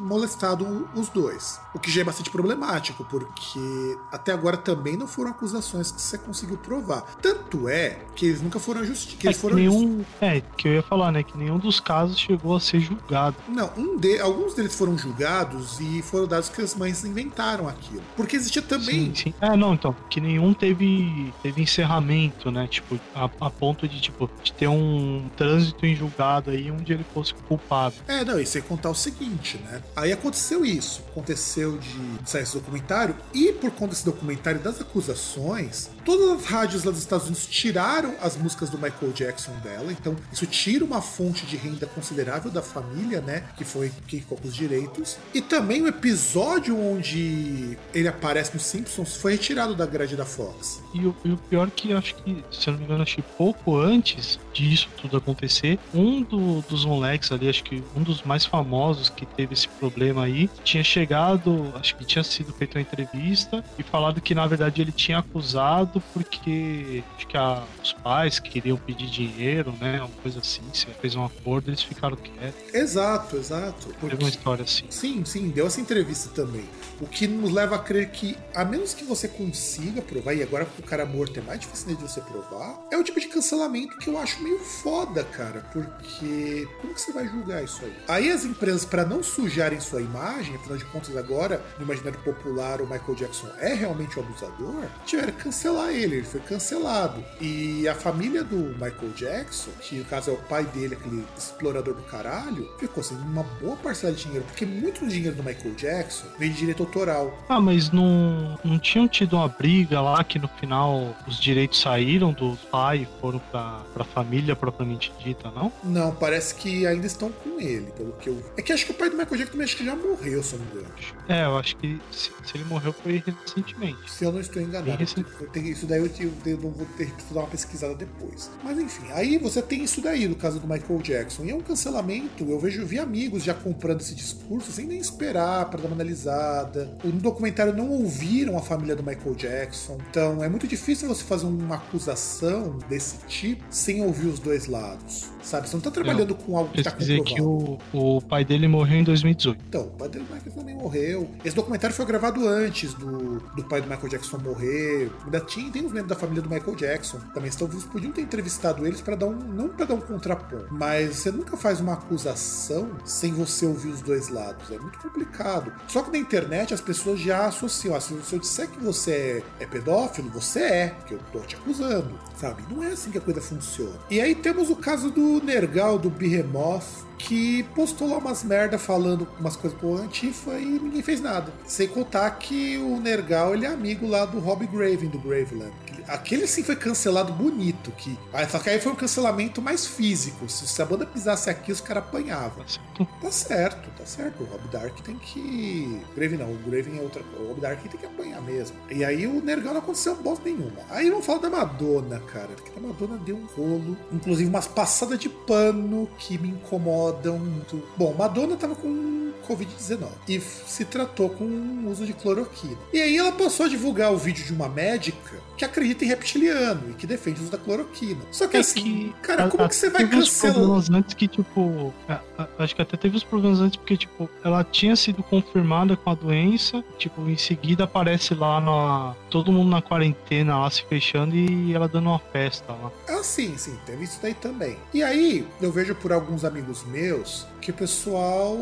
molestado os dois. O que já é bastante problemático, porque até agora também não foram acusações que você conseguiu provar. Tanto é que eles nunca foram justificados. É nenhum, é, que eu ia falar, né? Que nenhum dos casos chegou a ser julgado. Não, um de, alguns deles foram julgados e foram dados que as mães inventaram aquilo. Porque existia também. Sim, sim. É, não, então, que nenhum teve, teve encerramento, né? Tipo, a, a ponto de, tipo, de ter um trânsito em julgado aí onde ele fosse culpado. É, não, e sem contar o seguinte, né? Aí aconteceu isso. Aconteceu de sair esse documentário, e por conta desse documentário das acusações, todas as rádios lá dos Estados Unidos tiraram as músicas do Michael Jackson dela. Então, isso tira uma fonte de renda considerável da família, né? Que foi quem ficou com os direitos. E também o episódio onde ele aparece nos Simpsons foi retirado da grade da Fox. E o, e o pior que acho que, se eu não me engano, acho que pouco antes disso tudo acontecer, um do, dos moleques ali, acho que um dos mais famosos que teve esse problema aí, tinha chegado, acho que tinha sido feita uma entrevista e falado que na verdade ele tinha acusado porque acho que a, os pais queriam pedir dinheiro né? Uma coisa assim. Você fez um acordo, eles ficaram quietos. Exato, exato. Teve uma história assim. Sim, sim, deu essa entrevista também. O que nos leva a crer que, a menos que você consiga provar, e agora com o cara morto é mais difícil de você provar, é o tipo de cancelamento que eu acho meio foda, cara. Porque como que você vai julgar isso aí? Aí as empresas, para não sujarem sua imagem, afinal de contas, agora, no imaginário popular, o Michael Jackson é realmente o abusador, tiveram que cancelar ele, ele foi cancelado. E a família do Michael Jackson, que no caso é o pai dele, aquele explorador do caralho, ficou sem uma boa parcela de dinheiro, porque muito do dinheiro do Michael Jackson vem de direito autoral. Ah, mas não, não tinham tido uma briga lá que no final os direitos saíram do pai e foram pra, pra família propriamente dita, não? Não, parece que ainda estão com ele, pelo que eu. É que acho que o pai do Michael Jackson também acho que já morreu, se eu não me engano. É, eu acho que se, se ele morreu foi recentemente. Se eu não estou enganado. Tenho- isso daí eu, te- eu vou ter que dar uma pesquisada depois. Mas enfim, aí você tem isso daí, no caso do Michael Jackson. E é um cancelamento. Eu vejo, eu vi amigos já comprando esse discurso sem nem esperar para dar uma analisada. No documentário não ouviram a família do Michael Jackson. Então é muito difícil você fazer uma acusação desse tipo sem ouvir os dois lados. Sabe? Você não tá trabalhando com algo que tá comprovado. que o, o pai dele morreu em 2018. Então, o pai do Michael nem morreu. Esse documentário foi gravado antes do, do pai do Michael Jackson morrer. Ainda tinha, tem os membros da família do Michael Jackson também. Então, vocês podiam ter entrevistado eles para dar um. Não para dar um contraponto, mas você nunca faz uma acusação sem você ouvir os dois lados. É muito complicado. Só que na internet as pessoas já associam. Ah, se eu disser que você é, é pedófilo, você é, porque eu tô te acusando. Sabe? Não é assim que a coisa funciona. E aí temos o caso do Nergal, do Behemoth, que postou lá umas merda falando umas coisas pro Antifa e ninguém fez nada. Sem contar que o Nergal ele é amigo lá do Rob Graven do Graveland. Aquele sim foi cancelado bonito, que. Só que aí foi um cancelamento mais físico. Se se a banda pisasse aqui, os caras apanhavam. Tá certo? Tá certo, tá. O Rob Dark tem que. Graven não, o Graven é outra. O Rob Dark tem que apanhar mesmo. E aí o Nergal não aconteceu bosta nenhuma. Aí vamos falar da Madonna, cara. Porque a Madonna deu um rolo. Inclusive umas passadas de pano que me incomodam muito. Bom, Madonna tava com Covid-19 e se tratou com o uso de cloroquina. E aí ela passou a divulgar o vídeo de uma médica que acredita em reptiliano e que defende o uso da cloroquina. Só que É assim, que- cara, como a- que você vai cancelar? problemas antes que, tipo. a- a- acho que até teve os problemas antes porque, tipo, ela tinha sido confirmada com a doença. Tipo, em seguida aparece lá na. Todo mundo na quarentena lá se fechando e ela dando uma festa lá. Ah, sim, sim, teve isso daí também. E aí, eu vejo por alguns amigos meus que o pessoal.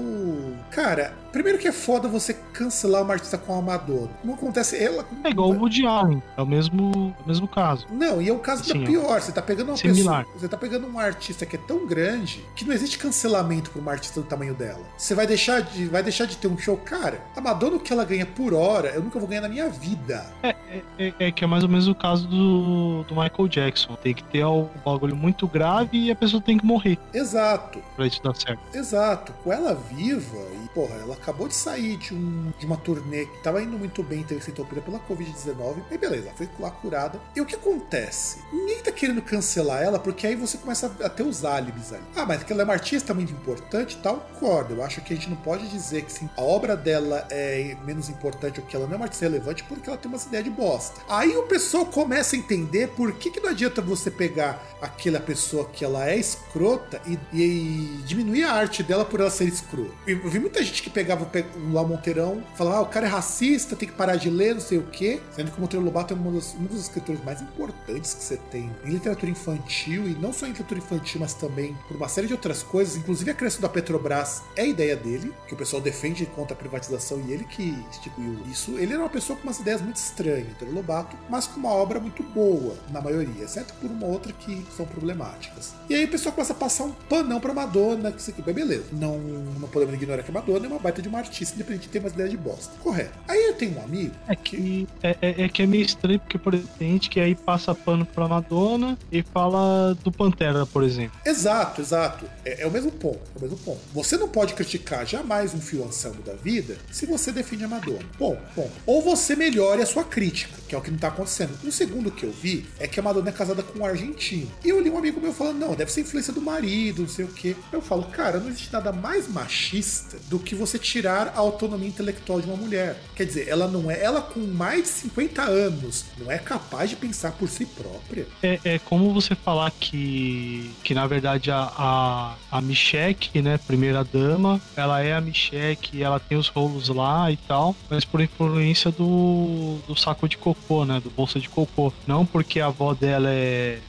Cara, primeiro que é foda você cancelar uma artista com a Madonna. Não acontece. Ela. É igual o Woody Allen, é o mesmo, é o mesmo caso. Não, e é um caso Sim, da é. pior. Você tá pegando uma Similar. pessoa. Você tá pegando um artista que é tão grande que não existe cancelamento pra uma artista do tamanho dela. Você vai deixar de, vai deixar de ter um show. Cara, a Madonna, o que ela ganha por hora, eu nunca vou ganhar na minha vida. É, é, é que é mais ou menos o caso do, do Michael Jackson. Tem que ter um bagulho muito grave e a pessoa tem que morrer Exato. pra isso dar certo. Exato, com ela viva, e porra, ela acabou de sair de, um, de uma turnê que tava indo muito bem, teve que ser interrompida pela Covid-19, e beleza, foi lá curada. E o que acontece? Ninguém tá querendo cancelar ela, porque aí você começa a ter os álibis ali. Ah, mas que ela é uma artista muito importante tal, concordo. Eu acho que a gente não pode dizer que sim, a obra dela é menos importante ou que ela não é uma artista relevante porque ela tem umas ideias de bosta. Aí o pessoal começa a entender por que, que não adianta você pegar aquela pessoa que ela é escrota e, e diminuir a arte dela por ela ser escrota. Eu vi muita gente que pegava pe- o Lá Monteirão, falava, ah, o cara é racista, tem que parar de ler, não sei o quê. Sendo que o Monteiro Lobato é um dos, um dos escritores mais importantes que você tem em literatura infantil, e não só em literatura infantil, mas também por uma série de outras coisas, inclusive a criação da Petrobras é a ideia dele, que o pessoal defende contra a privatização e ele que instituiu isso. Ele era uma pessoa com umas ideias muito estranhas, Monteiro Lobato, mas com uma obra muito boa, na maioria, exceto por uma outra que são problemáticas. E aí o pessoal começa a passar um panão pra Madonna, que isso aqui, beleza. Não, não podemos ignorar que a Madonna é uma baita de uma artista, independente de ter umas ideias de bosta. Correto. Aí eu tenho um amigo É que é, é- é que é meio estranho, porque, por exemplo, tem gente que aí passa pano pra Madonna e fala do Pantera, por exemplo. Exato, exato. É, é o mesmo ponto, é o mesmo ponto. Você não pode criticar jamais um fio Anselmo da vida se você defende a Madonna. Bom, bom. Ou você melhore a sua crítica, que é o que não tá acontecendo. O segundo que eu vi é que a Madonna é casada com um argentino. E eu li um amigo meu falando, não, deve ser influência do marido, não sei o quê. Eu falo, cara, não existe nada mais machista do que você tirar a autonomia intelectual de uma mulher. Quer dizer, ela não é, ela com mais de 50 anos, não é capaz de pensar por si própria. É, é como você falar que, que na verdade a, a, a Michelle, né, primeira dama, ela é a Michelle, ela tem os rolos lá e tal, mas por influência do, do saco de cocô, né, do bolsa de cocô. Não porque a avó dela é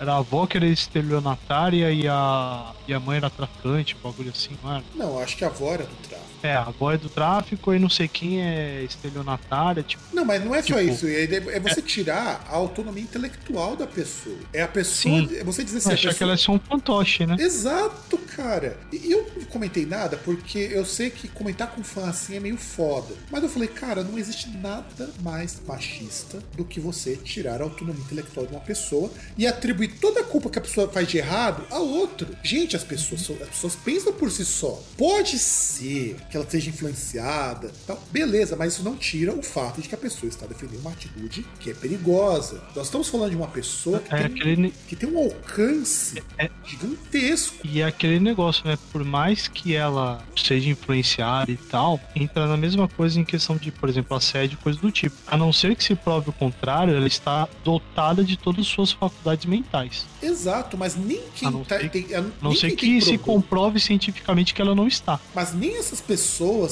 era a avó que era estelionatária e a, e a mãe era traficante, um bagulho assim, mano. Não, acho que a avó era do tráfico. É, a é do tráfico e não sei quem é estelionatária, tipo. Não, mas não é tipo, só isso. É, é você é... tirar a autonomia intelectual da pessoa. É a pessoa. Sim. É você dizer assim. Achar pessoa... que ela é só um fantoche, né? Exato, cara. E eu não comentei nada porque eu sei que comentar com fã assim é meio foda. Mas eu falei, cara, não existe nada mais machista do que você tirar a autonomia intelectual de uma pessoa e atribuir toda a culpa que a pessoa faz de errado a outro. Gente, as pessoas, as pessoas pensam por si só. Pode ser que ela seja influenciada, tal. beleza, mas isso não tira o fato de que a pessoa está defendendo uma atitude que é perigosa. Nós estamos falando de uma pessoa que, é tem, aquele... que tem um alcance é... gigantesco. E é aquele negócio, né? Por mais que ela seja influenciada e tal, entra na mesma coisa em questão de, por exemplo, assédio, coisa do tipo. A não ser que se prove o contrário, ela está dotada de todas as suas faculdades mentais. Exato, mas nem quem a não tá, ser, tem, a, não sei que se comprove cientificamente que ela não está. Mas nem essas pessoas,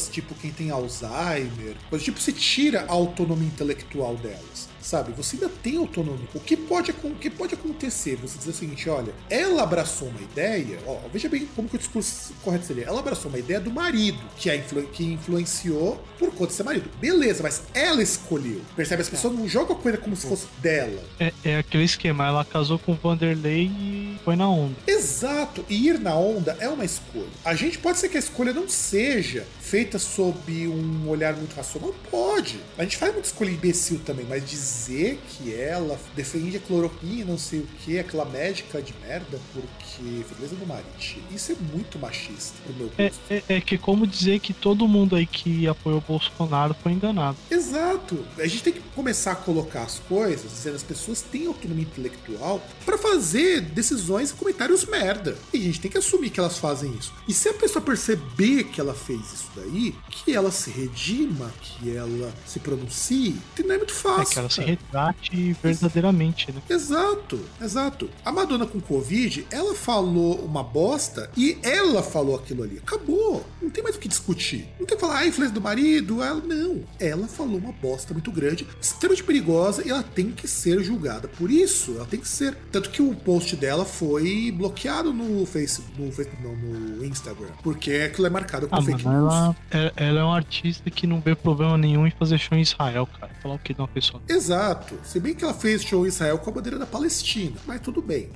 tipo quem tem Alzheimer, tipo, se tira a autonomia intelectual delas sabe? Você ainda tem autonomia. O que pode, o que pode acontecer? Você dizer o seguinte: olha, ela abraçou uma ideia, ó, veja bem como que o discurso correto seria. Ela abraçou uma ideia do marido, que, a influ, que influenciou por conta de ser marido. Beleza, mas ela escolheu. Percebe? As pessoas não jogam a coisa como se fosse dela. É, é aquele esquema, ela casou com o Vanderlei e foi na onda. Exato, e ir na onda é uma escolha. A gente pode ser que a escolha não seja feita sob um olhar muito racional? Pode. A gente faz muita escolha imbecil também, mas dizer que ela defende a cloroquina, não sei o que, aquela médica de merda, porque beleza do Marit, isso é muito machista pro meu é, gosto. É, é, é, que como dizer que todo mundo aí que apoiou o Bolsonaro foi enganado. Exato. A gente tem que começar a colocar as coisas, dizendo as pessoas têm autonomia intelectual para fazer decisões e comentários merda. E a gente tem que assumir que elas fazem isso. E se a pessoa perceber que ela fez isso daí, que ela se redima, que ela se pronuncie, não é muito fácil. É que ela cara. se retrate verdadeiramente, né? Exato, exato. A Madonna com Covid, ela falou uma bosta e ela falou aquilo ali. Acabou. Não tem mais o que discutir. Não tem que falar, ah, influência do marido. Ela, não. Ela falou uma bosta muito grande, extremamente perigosa e ela tem que ser julgada por isso. Ela tem que ser. Tanto que o post dela foi bloqueado no Facebook, no, Facebook, não, no Instagram. Porque aquilo é marcado com ah, fake news. Ela, é, ela é um artista que não vê problema nenhum em fazer show em Israel, cara. Falar o que de uma pessoa. Exato. Se bem que ela fez show em Israel com a bandeira da Palestina, mas tudo bem.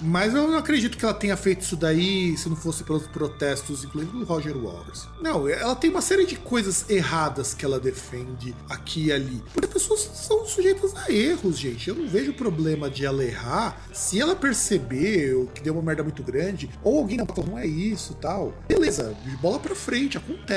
Mas eu não acredito que ela tenha feito isso daí se não fosse pelos protestos, incluindo do Roger Waters. Não, ela tem uma série de coisas erradas que ela defende aqui e ali. Porque as pessoas são sujeitas a erros, gente. Eu não vejo problema de ela errar se ela perceber que deu uma merda muito grande, ou alguém não, não é isso tal. Beleza, bola pra frente, acontece.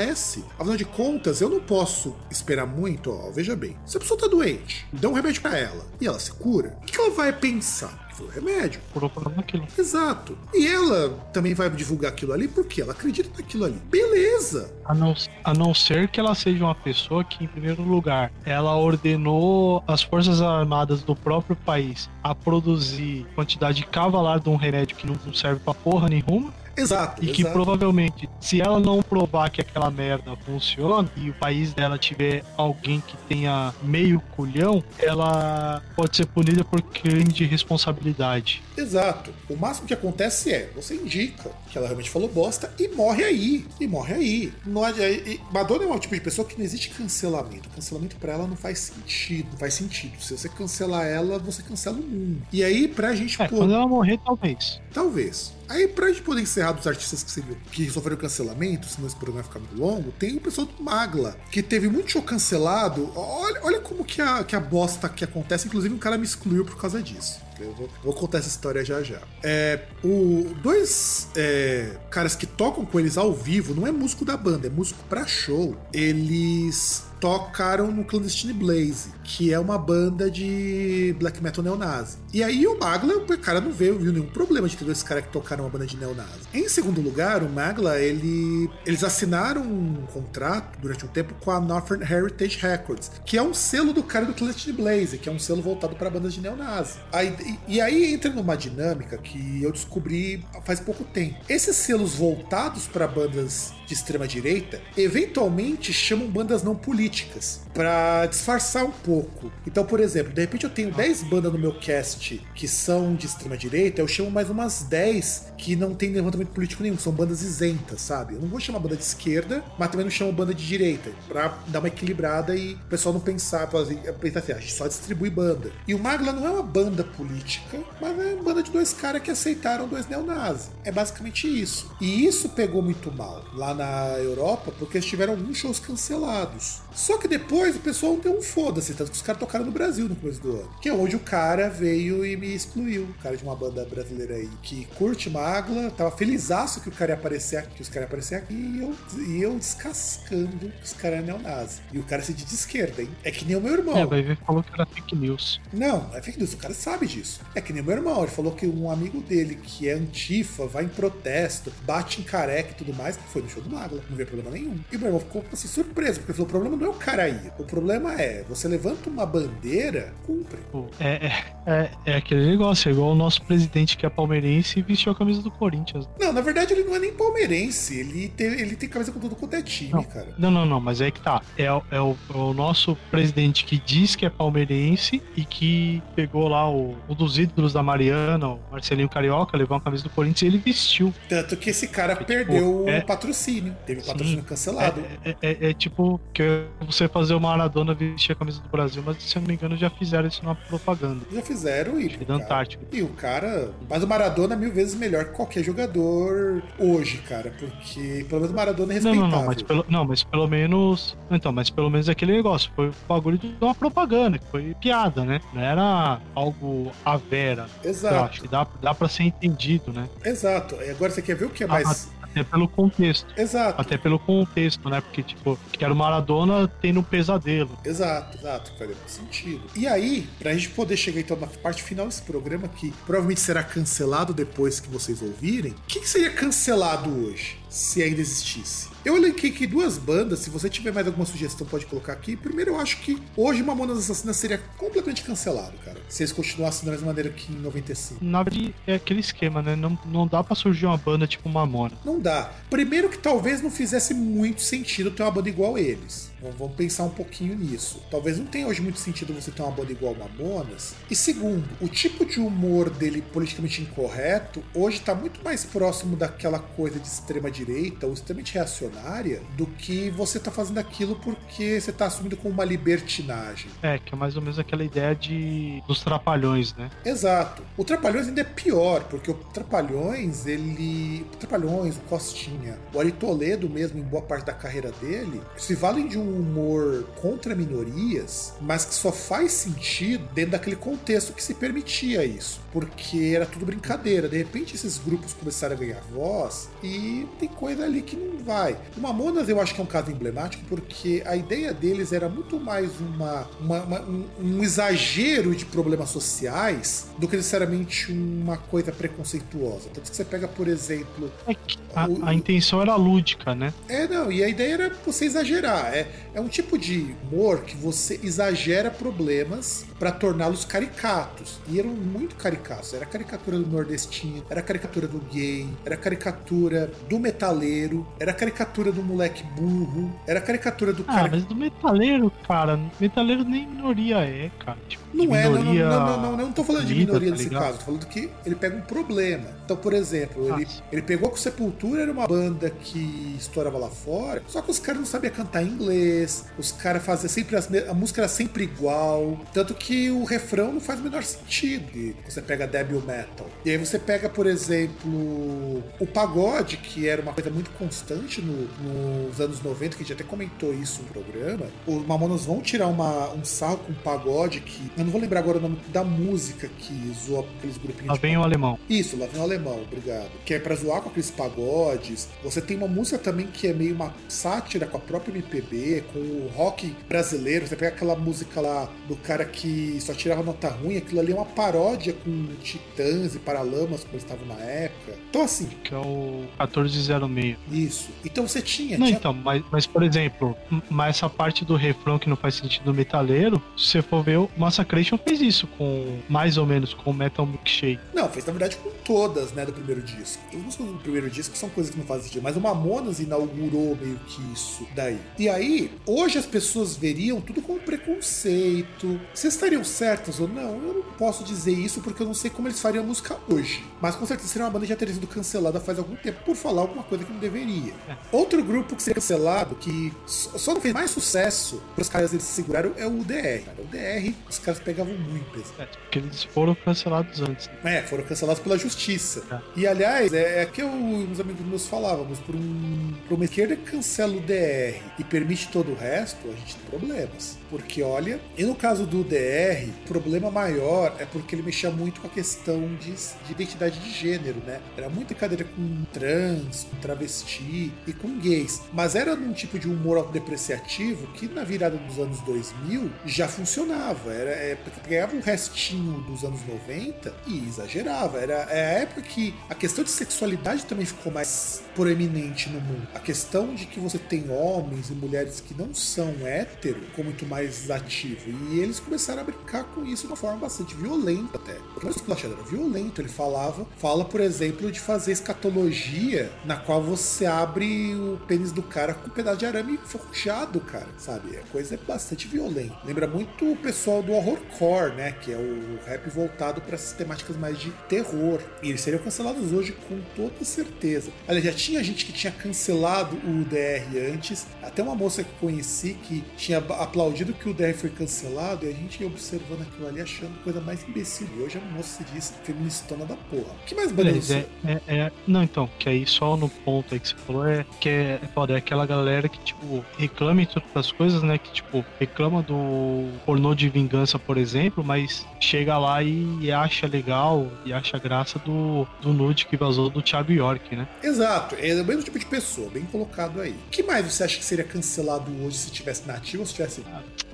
Afinal de contas, eu não posso esperar muito, ó. Veja bem, se a pessoa tá doente, dá um remédio para ela e ela se cura, o que ela vai pensar? foi o remédio. Procurando naquilo. Exato. E ela também vai divulgar aquilo ali porque ela acredita naquilo ali. Beleza. A não, a não ser que ela seja uma pessoa que, em primeiro lugar, ela ordenou as Forças Armadas do próprio país a produzir quantidade cavalar de um remédio que não serve pra porra nenhuma Exato. E que exato. provavelmente, se ela não provar que aquela merda funciona e o país dela tiver alguém que tenha meio culhão, ela pode ser punida por crime de responsabilidade. Exato. O máximo que acontece é, você indica que ela realmente falou bosta e morre aí. E morre aí. Não, e, Madonna é um tipo de pessoa que não existe cancelamento. Cancelamento para ela não faz sentido. Não faz sentido. Se você cancelar ela, você cancela o mundo. E aí, pra gente. É, pô, quando ela morrer, talvez. Talvez. Aí, pra gente poder encerrar dos artistas que, que sofreram cancelamento, senão esse programa vai ficar muito longo, tem o pessoal do Magla, que teve muito show cancelado. Olha, olha como que a, que a bosta que acontece, inclusive um cara me excluiu por causa disso. Eu vou, vou, contar essa história já já. É, o, dois é, caras que tocam com eles ao vivo, não é músico da banda, é músico pra show. Eles tocaram no Clandestine Blaze, que é uma banda de black metal neonazi. E aí o Magla, o cara não veio, viu nenhum problema de ter dois caras que tocaram uma banda de neonazi. Em segundo lugar, o Magla, ele, eles assinaram um contrato durante um tempo com a Northern Heritage Records, que é um selo do cara do Clandestine Blaze, que é um selo voltado para bandas de neonazi. Aí, e, e aí entra numa dinâmica que eu descobri faz pouco tempo. Esses selos voltados para bandas de extrema direita, eventualmente chamam bandas não políticas para disfarçar um pouco. Então, por exemplo, de repente eu tenho 10 bandas no meu cast que são de extrema direita, eu chamo mais umas 10 que não tem levantamento político nenhum, são bandas isentas, sabe? Eu não vou chamar banda de esquerda, mas também não chamo banda de direita, para dar uma equilibrada e o pessoal não pensar, pensar assim, ah, a gente só distribui banda. E o Magla não é uma banda política, mas é uma banda de dois caras que aceitaram dois neonazis. É basicamente isso. E isso pegou muito mal lá na Europa, porque eles tiveram alguns shows cancelados. Só que depois o pessoal deu um foda-se, tanto que os caras tocaram no Brasil no começo do ano. Que é onde o cara veio e me excluiu. O cara de uma banda brasileira aí que curte Magla, tava felizaço que o cara ia aparecer aqui, que os caras iam aparecer aqui, e eu, e eu descascando que os caras é neonazi. E o cara se diz de esquerda, hein? É que nem o meu irmão. É, vai ver falou que era fake news. Não, é fake news, o cara sabe disso. É que nem o meu irmão, ele falou que um amigo dele, que é antifa, vai em protesto, bate em careca e tudo mais, foi no show do Magla. Não vê problema nenhum. E o meu irmão ficou assim, surpreso, porque falou: o problema não é o cara ir. O problema é, você levanta uma bandeira, cumpre. É, é, é, é aquele negócio, é igual o nosso presidente que é palmeirense e vestiu a camisa do Corinthians. Não, na verdade ele não é nem palmeirense, ele tem, ele tem camisa com tudo quanto é time, não, cara. Não, não, não, mas é que tá. É, é, o, é o nosso presidente que diz que é palmeirense e que pegou lá o, um dos ídolos da Mariana, o Marcelinho Carioca, levou a camisa do Corinthians e ele vestiu. Tanto que esse cara tipo, perdeu o é, patrocínio. Teve o patrocínio cancelado. É, é, é, é, tipo que você fazer o Maradona vestir a camisa do Brasil, mas se eu não me engano já fizeram isso na propaganda. Já fizeram e. Da Antártica. E o cara. Mas o Maradona é mil vezes melhor que qualquer jogador hoje, cara. Porque pelo menos o Maradona é respeitável. Não, não, não, mas pelo, não, mas pelo menos. Então, mas pelo menos aquele negócio. Foi o bagulho de uma propaganda, que foi piada, né? Não era algo a vera. Exato. Eu acho que dá, dá pra ser entendido, né? Exato. E agora você quer ver o que é mais. Até pelo contexto. Exato. Até pelo contexto, né? Porque, tipo, que era o Maradona tendo um pesadelo. Exato, exato. Faria sentido. E aí, pra gente poder chegar então na parte final desse programa, que provavelmente será cancelado depois que vocês ouvirem, o que, que seria cancelado hoje? Se ainda existisse. Eu elenquei aqui duas bandas, se você tiver mais alguma sugestão, pode colocar aqui. Primeiro, eu acho que hoje Mamonas Assassinas seria completamente cancelado, cara. Se eles continuassem da mesma maneira que em 95. Na verdade, é aquele esquema, né? Não, não dá para surgir uma banda tipo Mamona. Não dá. Primeiro que talvez não fizesse muito sentido ter uma banda igual eles. Vamos pensar um pouquinho nisso. Talvez não tenha hoje muito sentido você ter uma banda igual Mamonas. E segundo, o tipo de humor dele politicamente incorreto hoje está muito mais próximo daquela coisa de extrema direita ou extremamente reacionária do que você tá fazendo aquilo porque você tá assumindo como uma libertinagem. É, que é mais ou menos aquela ideia de dos trapalhões, né? Exato. O Trapalhões ainda é pior, porque o Trapalhões, ele. O Trapalhões, o Costinha, o Ari Toledo mesmo, em boa parte da carreira dele, se valem de um humor contra minorias, mas que só faz sentido dentro daquele contexto que se permitia isso, porque era tudo brincadeira. De repente, esses grupos começaram a ganhar voz e tem coisa ali que não vai. O Mamonas eu acho que é um caso emblemático porque a ideia deles era muito mais uma, uma, uma um, um, exagero de problemas sociais do que necessariamente uma coisa preconceituosa. Tanto que você pega, por exemplo. É a, o, a, intenção era lúdica, né? É, não, e a ideia era você exagerar. É, é um tipo de humor que você exagera problemas para torná-los caricatos. E eram muito caricatos. Era caricatura do nordestino, era caricatura do gay, era caricatura do metaleiro, era caricatura do moleque burro, era caricatura do ah, cara. mas do metaleiro, cara, metaleiro nem minoria é, cara. Tipo, não é, não, não, não, não, não, tô falando de minoria tá nesse caso, tô falando que ele pega um problema. Então, por exemplo, ele, ele pegou que Sepultura era uma banda que estourava lá fora, só que os caras não sabiam cantar inglês, os caras faziam sempre as, a música era sempre igual, tanto que o refrão não faz o menor sentido. E você pega pega Debil Metal. E aí você pega, por exemplo, o pagode, que era uma coisa muito constante no, nos anos 90, que a gente até comentou isso no programa. Os Mamonas vão tirar uma, um sarro com o pagode que. Eu não vou lembrar agora o nome da música que zoa aqueles grupinhos. Lá vem o alemão. Isso, lá vem o alemão, obrigado. Que é pra zoar com aqueles pagodes. Você tem uma música também que é meio uma sátira com a própria MPB, com o rock brasileiro. Você pega aquela música lá do cara que só tirava nota ruim, aquilo ali é uma paródia com Titãs e Paralamas, como eles estavam na época. Então, assim. Que é o 1406. Isso. Então você tinha. Não, tinha... então, mas, mas por exemplo, mas essa parte do refrão que não faz sentido no metaleiro, se você for ver, o Massacration fez isso com, mais ou menos, com o Metal Milkshake. Não, fez na verdade com todas, né, do primeiro disco. As músicas do primeiro disco são coisas que não fazem sentido, mas o Mamonas inaugurou meio que isso daí. E aí, hoje as pessoas veriam tudo como preconceito. Vocês estariam certos ou não? Eu não posso dizer isso porque eu não sei como eles fariam a música hoje. Mas com certeza seria uma banda que já teria sido cancelada faz algum tempo por falar alguma coisa que não deveria. Outro grupo que seria cancelado, que só não fez mais sucesso para os caras eles se seguraram, é o DR. Cara. O DR, os caras pegavam muito. É, porque eles foram cancelados antes. Né? É, foram cancelados pela justiça. É. E aliás, é, é que eu, uns amigos meus falávamos, por, um, por uma esquerda que cancela o DR e permite todo o resto, a gente tem problemas. Porque olha, e no caso do DR, o problema maior é porque ele mexia muito com a questão de, de identidade de gênero, né? Era muito brincadeira com trans, com travesti e com gays. Mas era num tipo de humor autodepreciativo que na virada dos anos 2000 já funcionava. Era, é, pegava um restinho dos anos 90 e exagerava. Era é a época que a questão de sexualidade também ficou mais proeminente no mundo. A questão de que você tem homens e mulheres que não são hétero com muito mais ativo. E eles começaram a brincar com isso de uma forma bastante violenta até. O Splash era violento. Ele falava, fala, por exemplo, de fazer escatologia na qual você abre o pênis do cara com um pedaço de arame forjado, cara, sabe? A coisa é bastante violenta. Lembra muito o pessoal do horrorcore, né? Que é o rap voltado para essas temáticas mais de terror. E eles seriam cancelados hoje com toda certeza. Aliás, já tinha gente que tinha cancelado o DR antes. Até uma moça que conheci que tinha aplaudido que o DR foi cancelado e a gente ia observando aquilo ali achando coisa mais imbecil. E hoje a moça se diz feministona da porra. O que mais beleza? É, é, é, Não, então, que aí só no ponto aí que você falou é que é, é foda, é aquela galera que, tipo, reclama em todas as coisas, né? Que, tipo, reclama do pornô de vingança, por exemplo, mas chega lá e acha legal e acha graça do, do nude que vazou do Thiago York, né? Exato, é o mesmo tipo de pessoa, bem colocado aí. O que mais você acha que seria cancelado hoje se tivesse nativo ou se tivesse.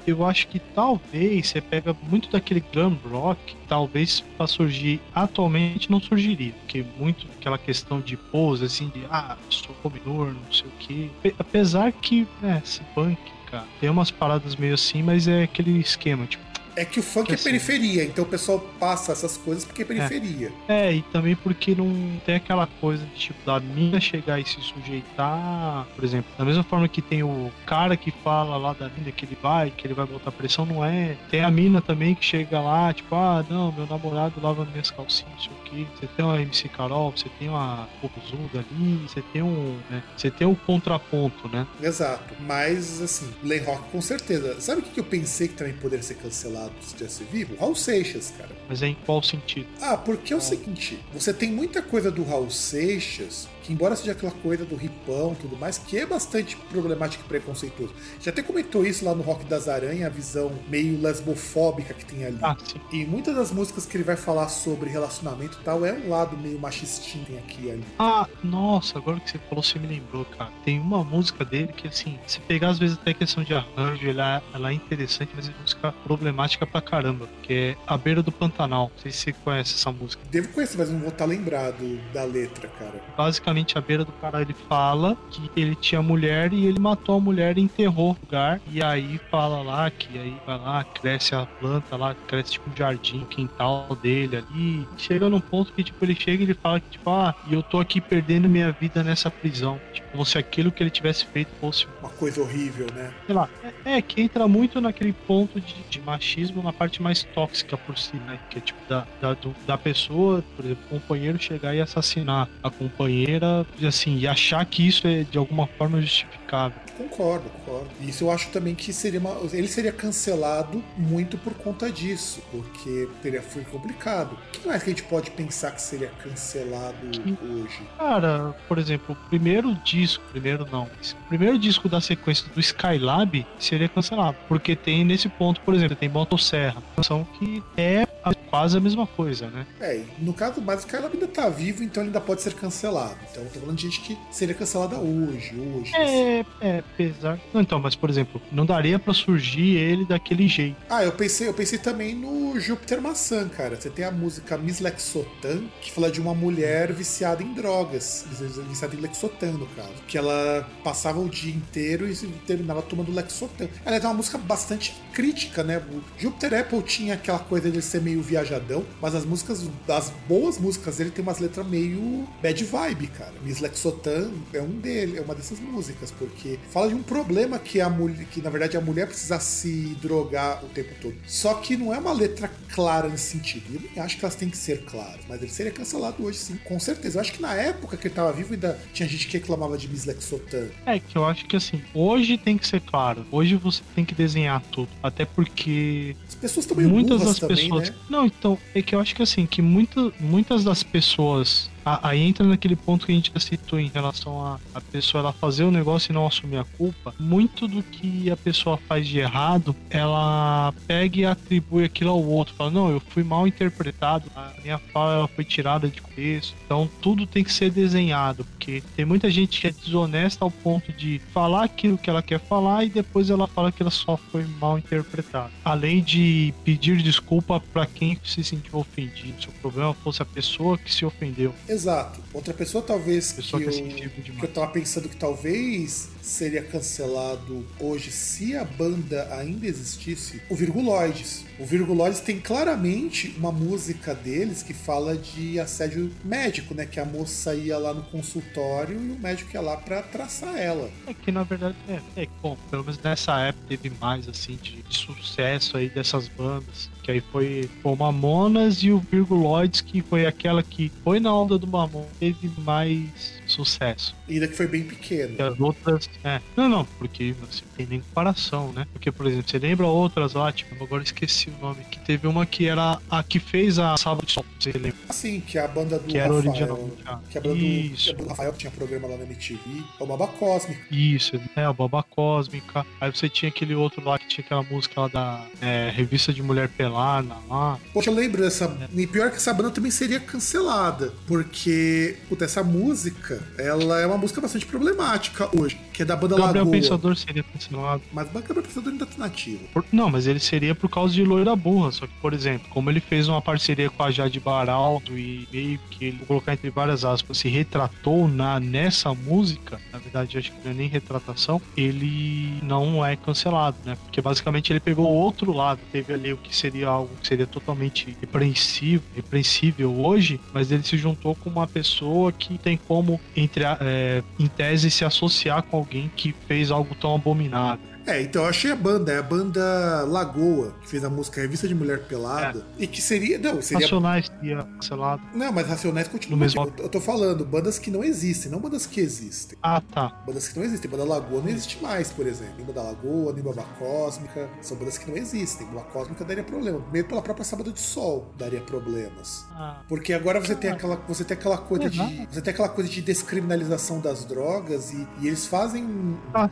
Eu acho que talvez você pega muito daquele glam rock, talvez para surgir atualmente não surgiria, porque muito aquela questão de pose assim de ah, sou combinor, não sei o que. Apesar que, né, esse punk, cara, tem umas paradas meio assim, mas é aquele esquema, tipo, é que o funk é, é periferia, então o pessoal passa essas coisas porque é periferia. É. é, e também porque não tem aquela coisa de tipo da mina chegar e se sujeitar, por exemplo, da mesma forma que tem o cara que fala lá da mina que ele vai, que ele vai botar pressão, não é. Tem a mina também que chega lá, tipo, ah, não, meu namorado lava minhas calcinhas, sei o que. Você tem uma MC Carol, você tem uma Popozuda ali, você tem um. Né, você tem um contraponto, né? Exato. Mas assim, Lay Rock com certeza. Sabe o que eu pensei que também poderia ser cancelado? Lá do Jesse Vivo? Raul Seixas, cara. Mas em qual sentido? Ah, porque é o seguinte: você tem muita coisa do Raul Seixas que embora seja aquela coisa do ripão tudo mais, que é bastante problemático e preconceituoso. Já até comentou isso lá no Rock das Aranhas, a visão meio lesbofóbica que tem ali. Ah, e muitas das músicas que ele vai falar sobre relacionamento e tal é um lado meio machistinho aqui ali. Ah, nossa, agora que você falou, você me lembrou, cara. Tem uma música dele que, assim, se pegar às vezes até questão de arranjo, ela, ela é interessante, mas é música problemática pra caramba, que é A Beira do Pantanal. Não sei se você conhece essa música. Devo conhecer, mas não vou estar lembrado da letra, cara. Basicamente, basicamente à beira do cara ele fala que ele tinha mulher e ele matou a mulher e enterrou o lugar. E aí fala lá que aí vai lá, cresce a planta lá, cresce tipo um jardim, um quintal dele ali. Chega num ponto que tipo ele chega e ele fala que tipo, ah, e eu tô aqui perdendo minha vida nessa prisão. Tipo, como se aquilo que ele tivesse feito fosse uma coisa horrível, né? Sei lá, é, é que entra muito naquele ponto de, de machismo machismo na parte mais tóxica por si, né? Que é tipo da, da, do, da pessoa, por exemplo, o companheiro chegar e assassinar a companheira, e assim, e achar que isso é de alguma forma justificável. Concordo, concordo. Isso eu acho também que seria uma, ele seria cancelado muito por conta disso, porque teria foi complicado. O que mais que a gente pode pensar que seria cancelado hoje? Cara, por exemplo, o primeiro disco, primeiro não, o primeiro disco da sequência do Skylab seria cancelado, porque tem nesse ponto, por exemplo, tem Motosserra, canção que é quase a mesma coisa, né? É, no caso, mas o Skylab ainda tá vivo, então ele ainda pode ser cancelado. Então, tô falando de gente que seria cancelada hoje, hoje. É, é, apesar. Não, então, mas por exemplo, não daria para surgir ele daquele jeito. Ah, eu pensei, eu pensei também no Júpiter Maçã, cara. Você tem a música Miss Lexotan, que fala de uma mulher viciada em drogas, viciada em Lexotan, no caso. Que ela passava o dia inteiro e terminava tomando Lexotan. Ela é uma música bastante crítica, né? O Júpiter Apple tinha aquela coisa de ser meio viajadão, mas as músicas, as boas músicas dele tem umas letras meio bad vibe, cara. Miss Lexotan é um dele, é uma dessas músicas, porque fala de um problema que a mulher, que na verdade a mulher precisa se drogar o tempo todo. Só que não é uma letra clara nesse sentido. Eu nem acho que elas têm que ser claras, mas ele seria cancelado hoje sim, com certeza. Eu acho que na época que ele tava vivo ainda tinha gente que reclamava de Miss Lexotan. É que eu acho que assim, hoje tem que ser claro. Hoje você tem que desenhar tudo, até porque as pessoas também muitas das também, pessoas. Né? Não, então é que eu acho que assim que muita, muitas das pessoas Aí entra naquele ponto que a gente já citou em relação a a pessoa ela fazer o negócio e não assumir a culpa. Muito do que a pessoa faz de errado, ela pega e atribui aquilo ao outro. Fala, não, eu fui mal interpretado, a minha fala foi tirada de contexto. Então tudo tem que ser desenhado, porque tem muita gente que é desonesta ao ponto de falar aquilo que ela quer falar e depois ela fala que ela só foi mal interpretada. Além de pedir desculpa para quem se sentiu ofendido. Se o problema fosse a pessoa que se ofendeu. Exato. Outra pessoa talvez Pessoa que, é eu, que eu tava pensando que talvez seria cancelado hoje se a banda ainda existisse, o Virguloides. O Virguloides tem claramente uma música deles que fala de assédio médico, né? Que a moça ia lá no consultório e o médico ia lá pra traçar ela. É que na verdade é, é bom, pelo menos nessa época teve mais assim de, de sucesso aí dessas bandas. Que aí foi o Mamonas e o Virguloides, que foi aquela que foi na onda do Mamon, teve mais sucesso. E ainda que foi bem pequeno. E as outras. É. Não, não, porque assim, tem nem comparação, né? Porque, por exemplo, você lembra outras lá, tipo, agora esqueci o nome, que teve uma que era a que fez a Sábado de Sol, você lembra? Assim, que é a banda do Que era Rafael. originalmente. ah, Que é a banda Isso. do, do Rafael que tinha programa lá na MTV. É o Baba Cósmica. Isso, é, a Boba Cósmica. Aí você tinha aquele outro lá que tinha aquela música lá da é, revista de mulher pelada lá. Poxa, eu lembro dessa. E pior que essa banda também seria cancelada. Porque, puta, essa música, ela é uma música bastante problemática hoje. Que é da banda Gabriel Lagoa. Pensador seria cancelado. Mas o Gabriel Pensador ainda tá nativo. Por- Não, mas ele seria por causa de Loira Burra. Só que, por exemplo, como ele fez uma parceria com a Jade Baraldo e meio que ele, vou colocar entre várias aspas, se retratou na, nessa música, na verdade acho que não é nem retratação, ele não é cancelado, né? Porque basicamente ele pegou o outro lado, teve ali o que seria algo que seria totalmente repreensível, repreensível hoje, mas ele se juntou com uma pessoa que tem como, entre a- é, em tese, se associar com alguém que fez algo tão abominável. É, então eu achei a banda, é a banda Lagoa, que fez a música Revista de Mulher Pelada. E que seria. Não, seria. Racionais seria cancelado. Não, mas Racionais continua. No mesmo- Eu, eu tô falando, bandas que não existem, não bandas que existem. Ah, tá. Bandas que não existem. Banda Lagoa não existe mais, por exemplo. Nem Banda Lagoa, nem Baba Cósmica. São bandas que não existem. Baba Cósmica daria problema. Mesmo pela própria Sábado de Sol daria problemas. Ah, Porque agora você tem aquela, você tem aquela coisa de. Você tem aquela coisa de descriminalização das drogas e, e eles fazem um, ah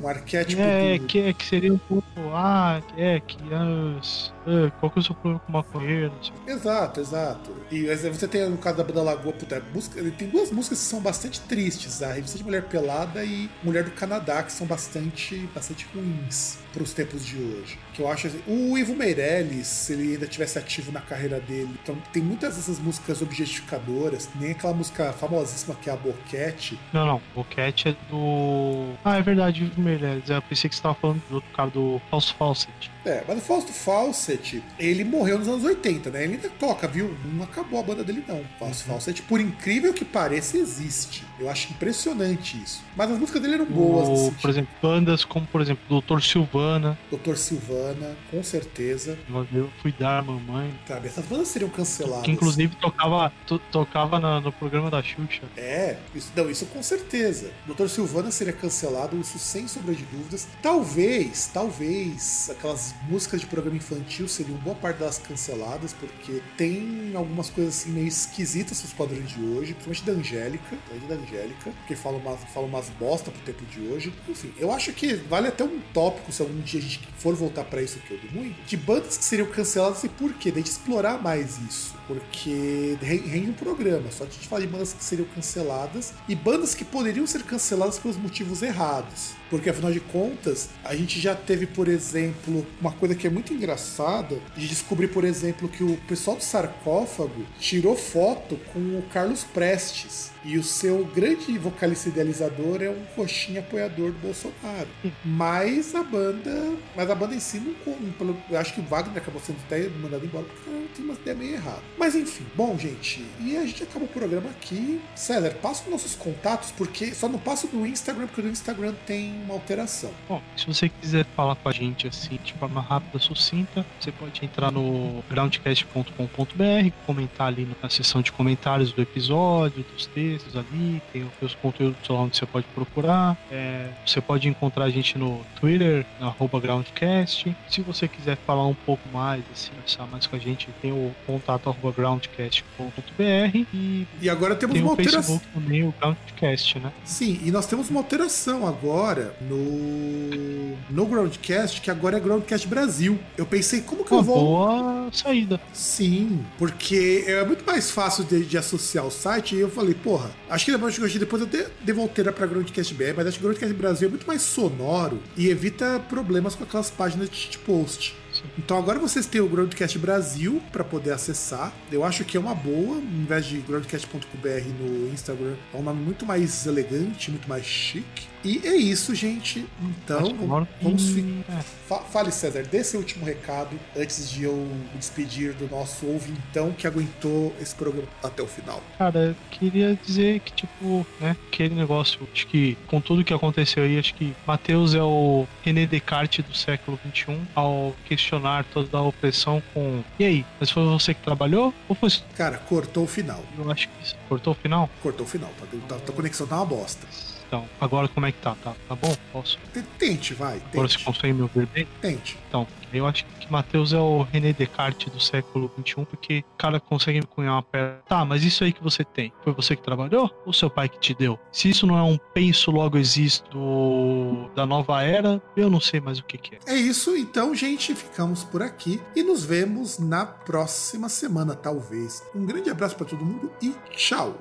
um arquétipo É do- que, é que seria um pouco. Ah, é que. as- é, qual que é o seu problema com maconheiro? Exato, exato. E você tem no caso da banda Lagoa, puta, é música, ele tem duas músicas que são bastante tristes, a revista de Mulher Pelada e Mulher do Canadá, que são bastante, bastante ruins pros tempos de hoje. Que eu acho assim, o Ivo Meirelles, se ele ainda tivesse ativo na carreira dele, então tem muitas dessas músicas objetificadoras, nem aquela música famosíssima que é a Boquete. Não, não. Boquete é do. Ah, é verdade, Ivo Meirelles. Eu pensei que você tava falando do outro cara do False Fawcett. É, mas o Fausto Fawcett, ele morreu nos anos 80, né? Ele ainda toca, viu? Não acabou a banda dele, não. Fausto uhum. Fawcett, por incrível que pareça, existe. Eu acho impressionante isso. Mas as músicas dele eram boas. O, por exemplo, bandas como, por exemplo, Doutor Silvana. Doutor Silvana, com certeza. Eu fui dar a mamãe. Sabe, essas bandas seriam canceladas. Que inclusive tocava, to, tocava na, no programa da Xuxa. É, isso, não, isso com certeza. Doutor Silvana seria cancelado, isso sem sombra de dúvidas. Talvez, talvez, aquelas músicas de programa infantil seriam boa parte delas canceladas, porque tem algumas coisas assim meio esquisitas os padrões de hoje, principalmente da Angélica, da Angélica, que fala umas, fala umas bosta pro tempo de hoje. Enfim, eu acho que vale até um tópico se algum dia a gente for voltar para isso que eu do muito, de bandas que seriam canceladas e por quê? De explorar mais isso. Porque rende um programa, só a gente fala de bandas que seriam canceladas e bandas que poderiam ser canceladas pelos motivos errados. Porque afinal de contas, a gente já teve, por exemplo, uma coisa que é muito engraçada de descobrir, por exemplo, que o pessoal do sarcófago tirou foto com o Carlos Prestes. E o seu grande vocalista idealizador é um coxinha apoiador do Bolsonaro. Mas a banda. Mas a banda em si não. Eu acho que o Wagner acabou sendo até mandado embora porque ela tem uma ideia meio errada. Mas enfim, bom, gente. E a gente acaba o programa aqui. César, passa os nossos contatos, porque só não passa do Instagram, porque o Instagram tem uma alteração. Bom, se você quiser falar com a gente assim, de forma rápida, sucinta, você pode entrar no groundcast.com.br, comentar ali na seção de comentários do episódio, dos textos ali, tem os conteúdos lá onde você pode procurar. É, você pode encontrar a gente no Twitter, no groundcast. Se você quiser falar um pouco mais, assim, conversar mais com a gente, tem o contato groundcast.com.br e, e agora temos tem uma alteração. Facebook também, o Groundcast, né? Sim, e nós temos uma alteração agora no, no Groundcast, que agora é Groundcast Brasil. Eu pensei, como que Uma eu vou. boa saída. Sim, porque é muito mais fácil de, de associar o site. E eu falei, porra, acho que depois, depois eu de, devoltei pra Groundcast BR, mas acho que o Groundcast Brasil é muito mais sonoro e evita problemas com aquelas páginas de shitpost. Então agora vocês têm o Groundcast Brasil para poder acessar. Eu acho que é uma boa, em vez de groundcast.com.br no Instagram, é um nome muito mais elegante, muito mais chique. E é isso, gente. Então, vamos, ficar. Fale, César, dê seu último recado antes de eu me despedir do nosso ouvintão que aguentou esse programa até o final. Cara, eu queria dizer que, tipo, né, aquele negócio, acho que com tudo que aconteceu aí, acho que Mateus é o René Descartes do século XXI ao questionar toda a opressão com. E aí, mas foi você que trabalhou? Ou foi. Cara, cortou o final. Eu acho que isso. Cortou o final? Cortou o final. Tá, tá, a conexão tá uma bosta. Então, agora como é que tá? Tá, tá bom? Posso? Tente, vai. Tente. Agora você consegue me ouvir bem? Tente. Então, eu acho que Mateus é o René Descartes do século XXI, porque o cara consegue cunhar uma pedra. Tá, mas isso aí que você tem, foi você que trabalhou ou seu pai que te deu? Se isso não é um penso logo existo da nova era, eu não sei mais o que, que é. É isso, então, gente, ficamos por aqui e nos vemos na próxima semana, talvez. Um grande abraço para todo mundo e tchau.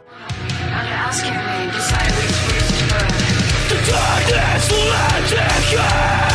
The darkness let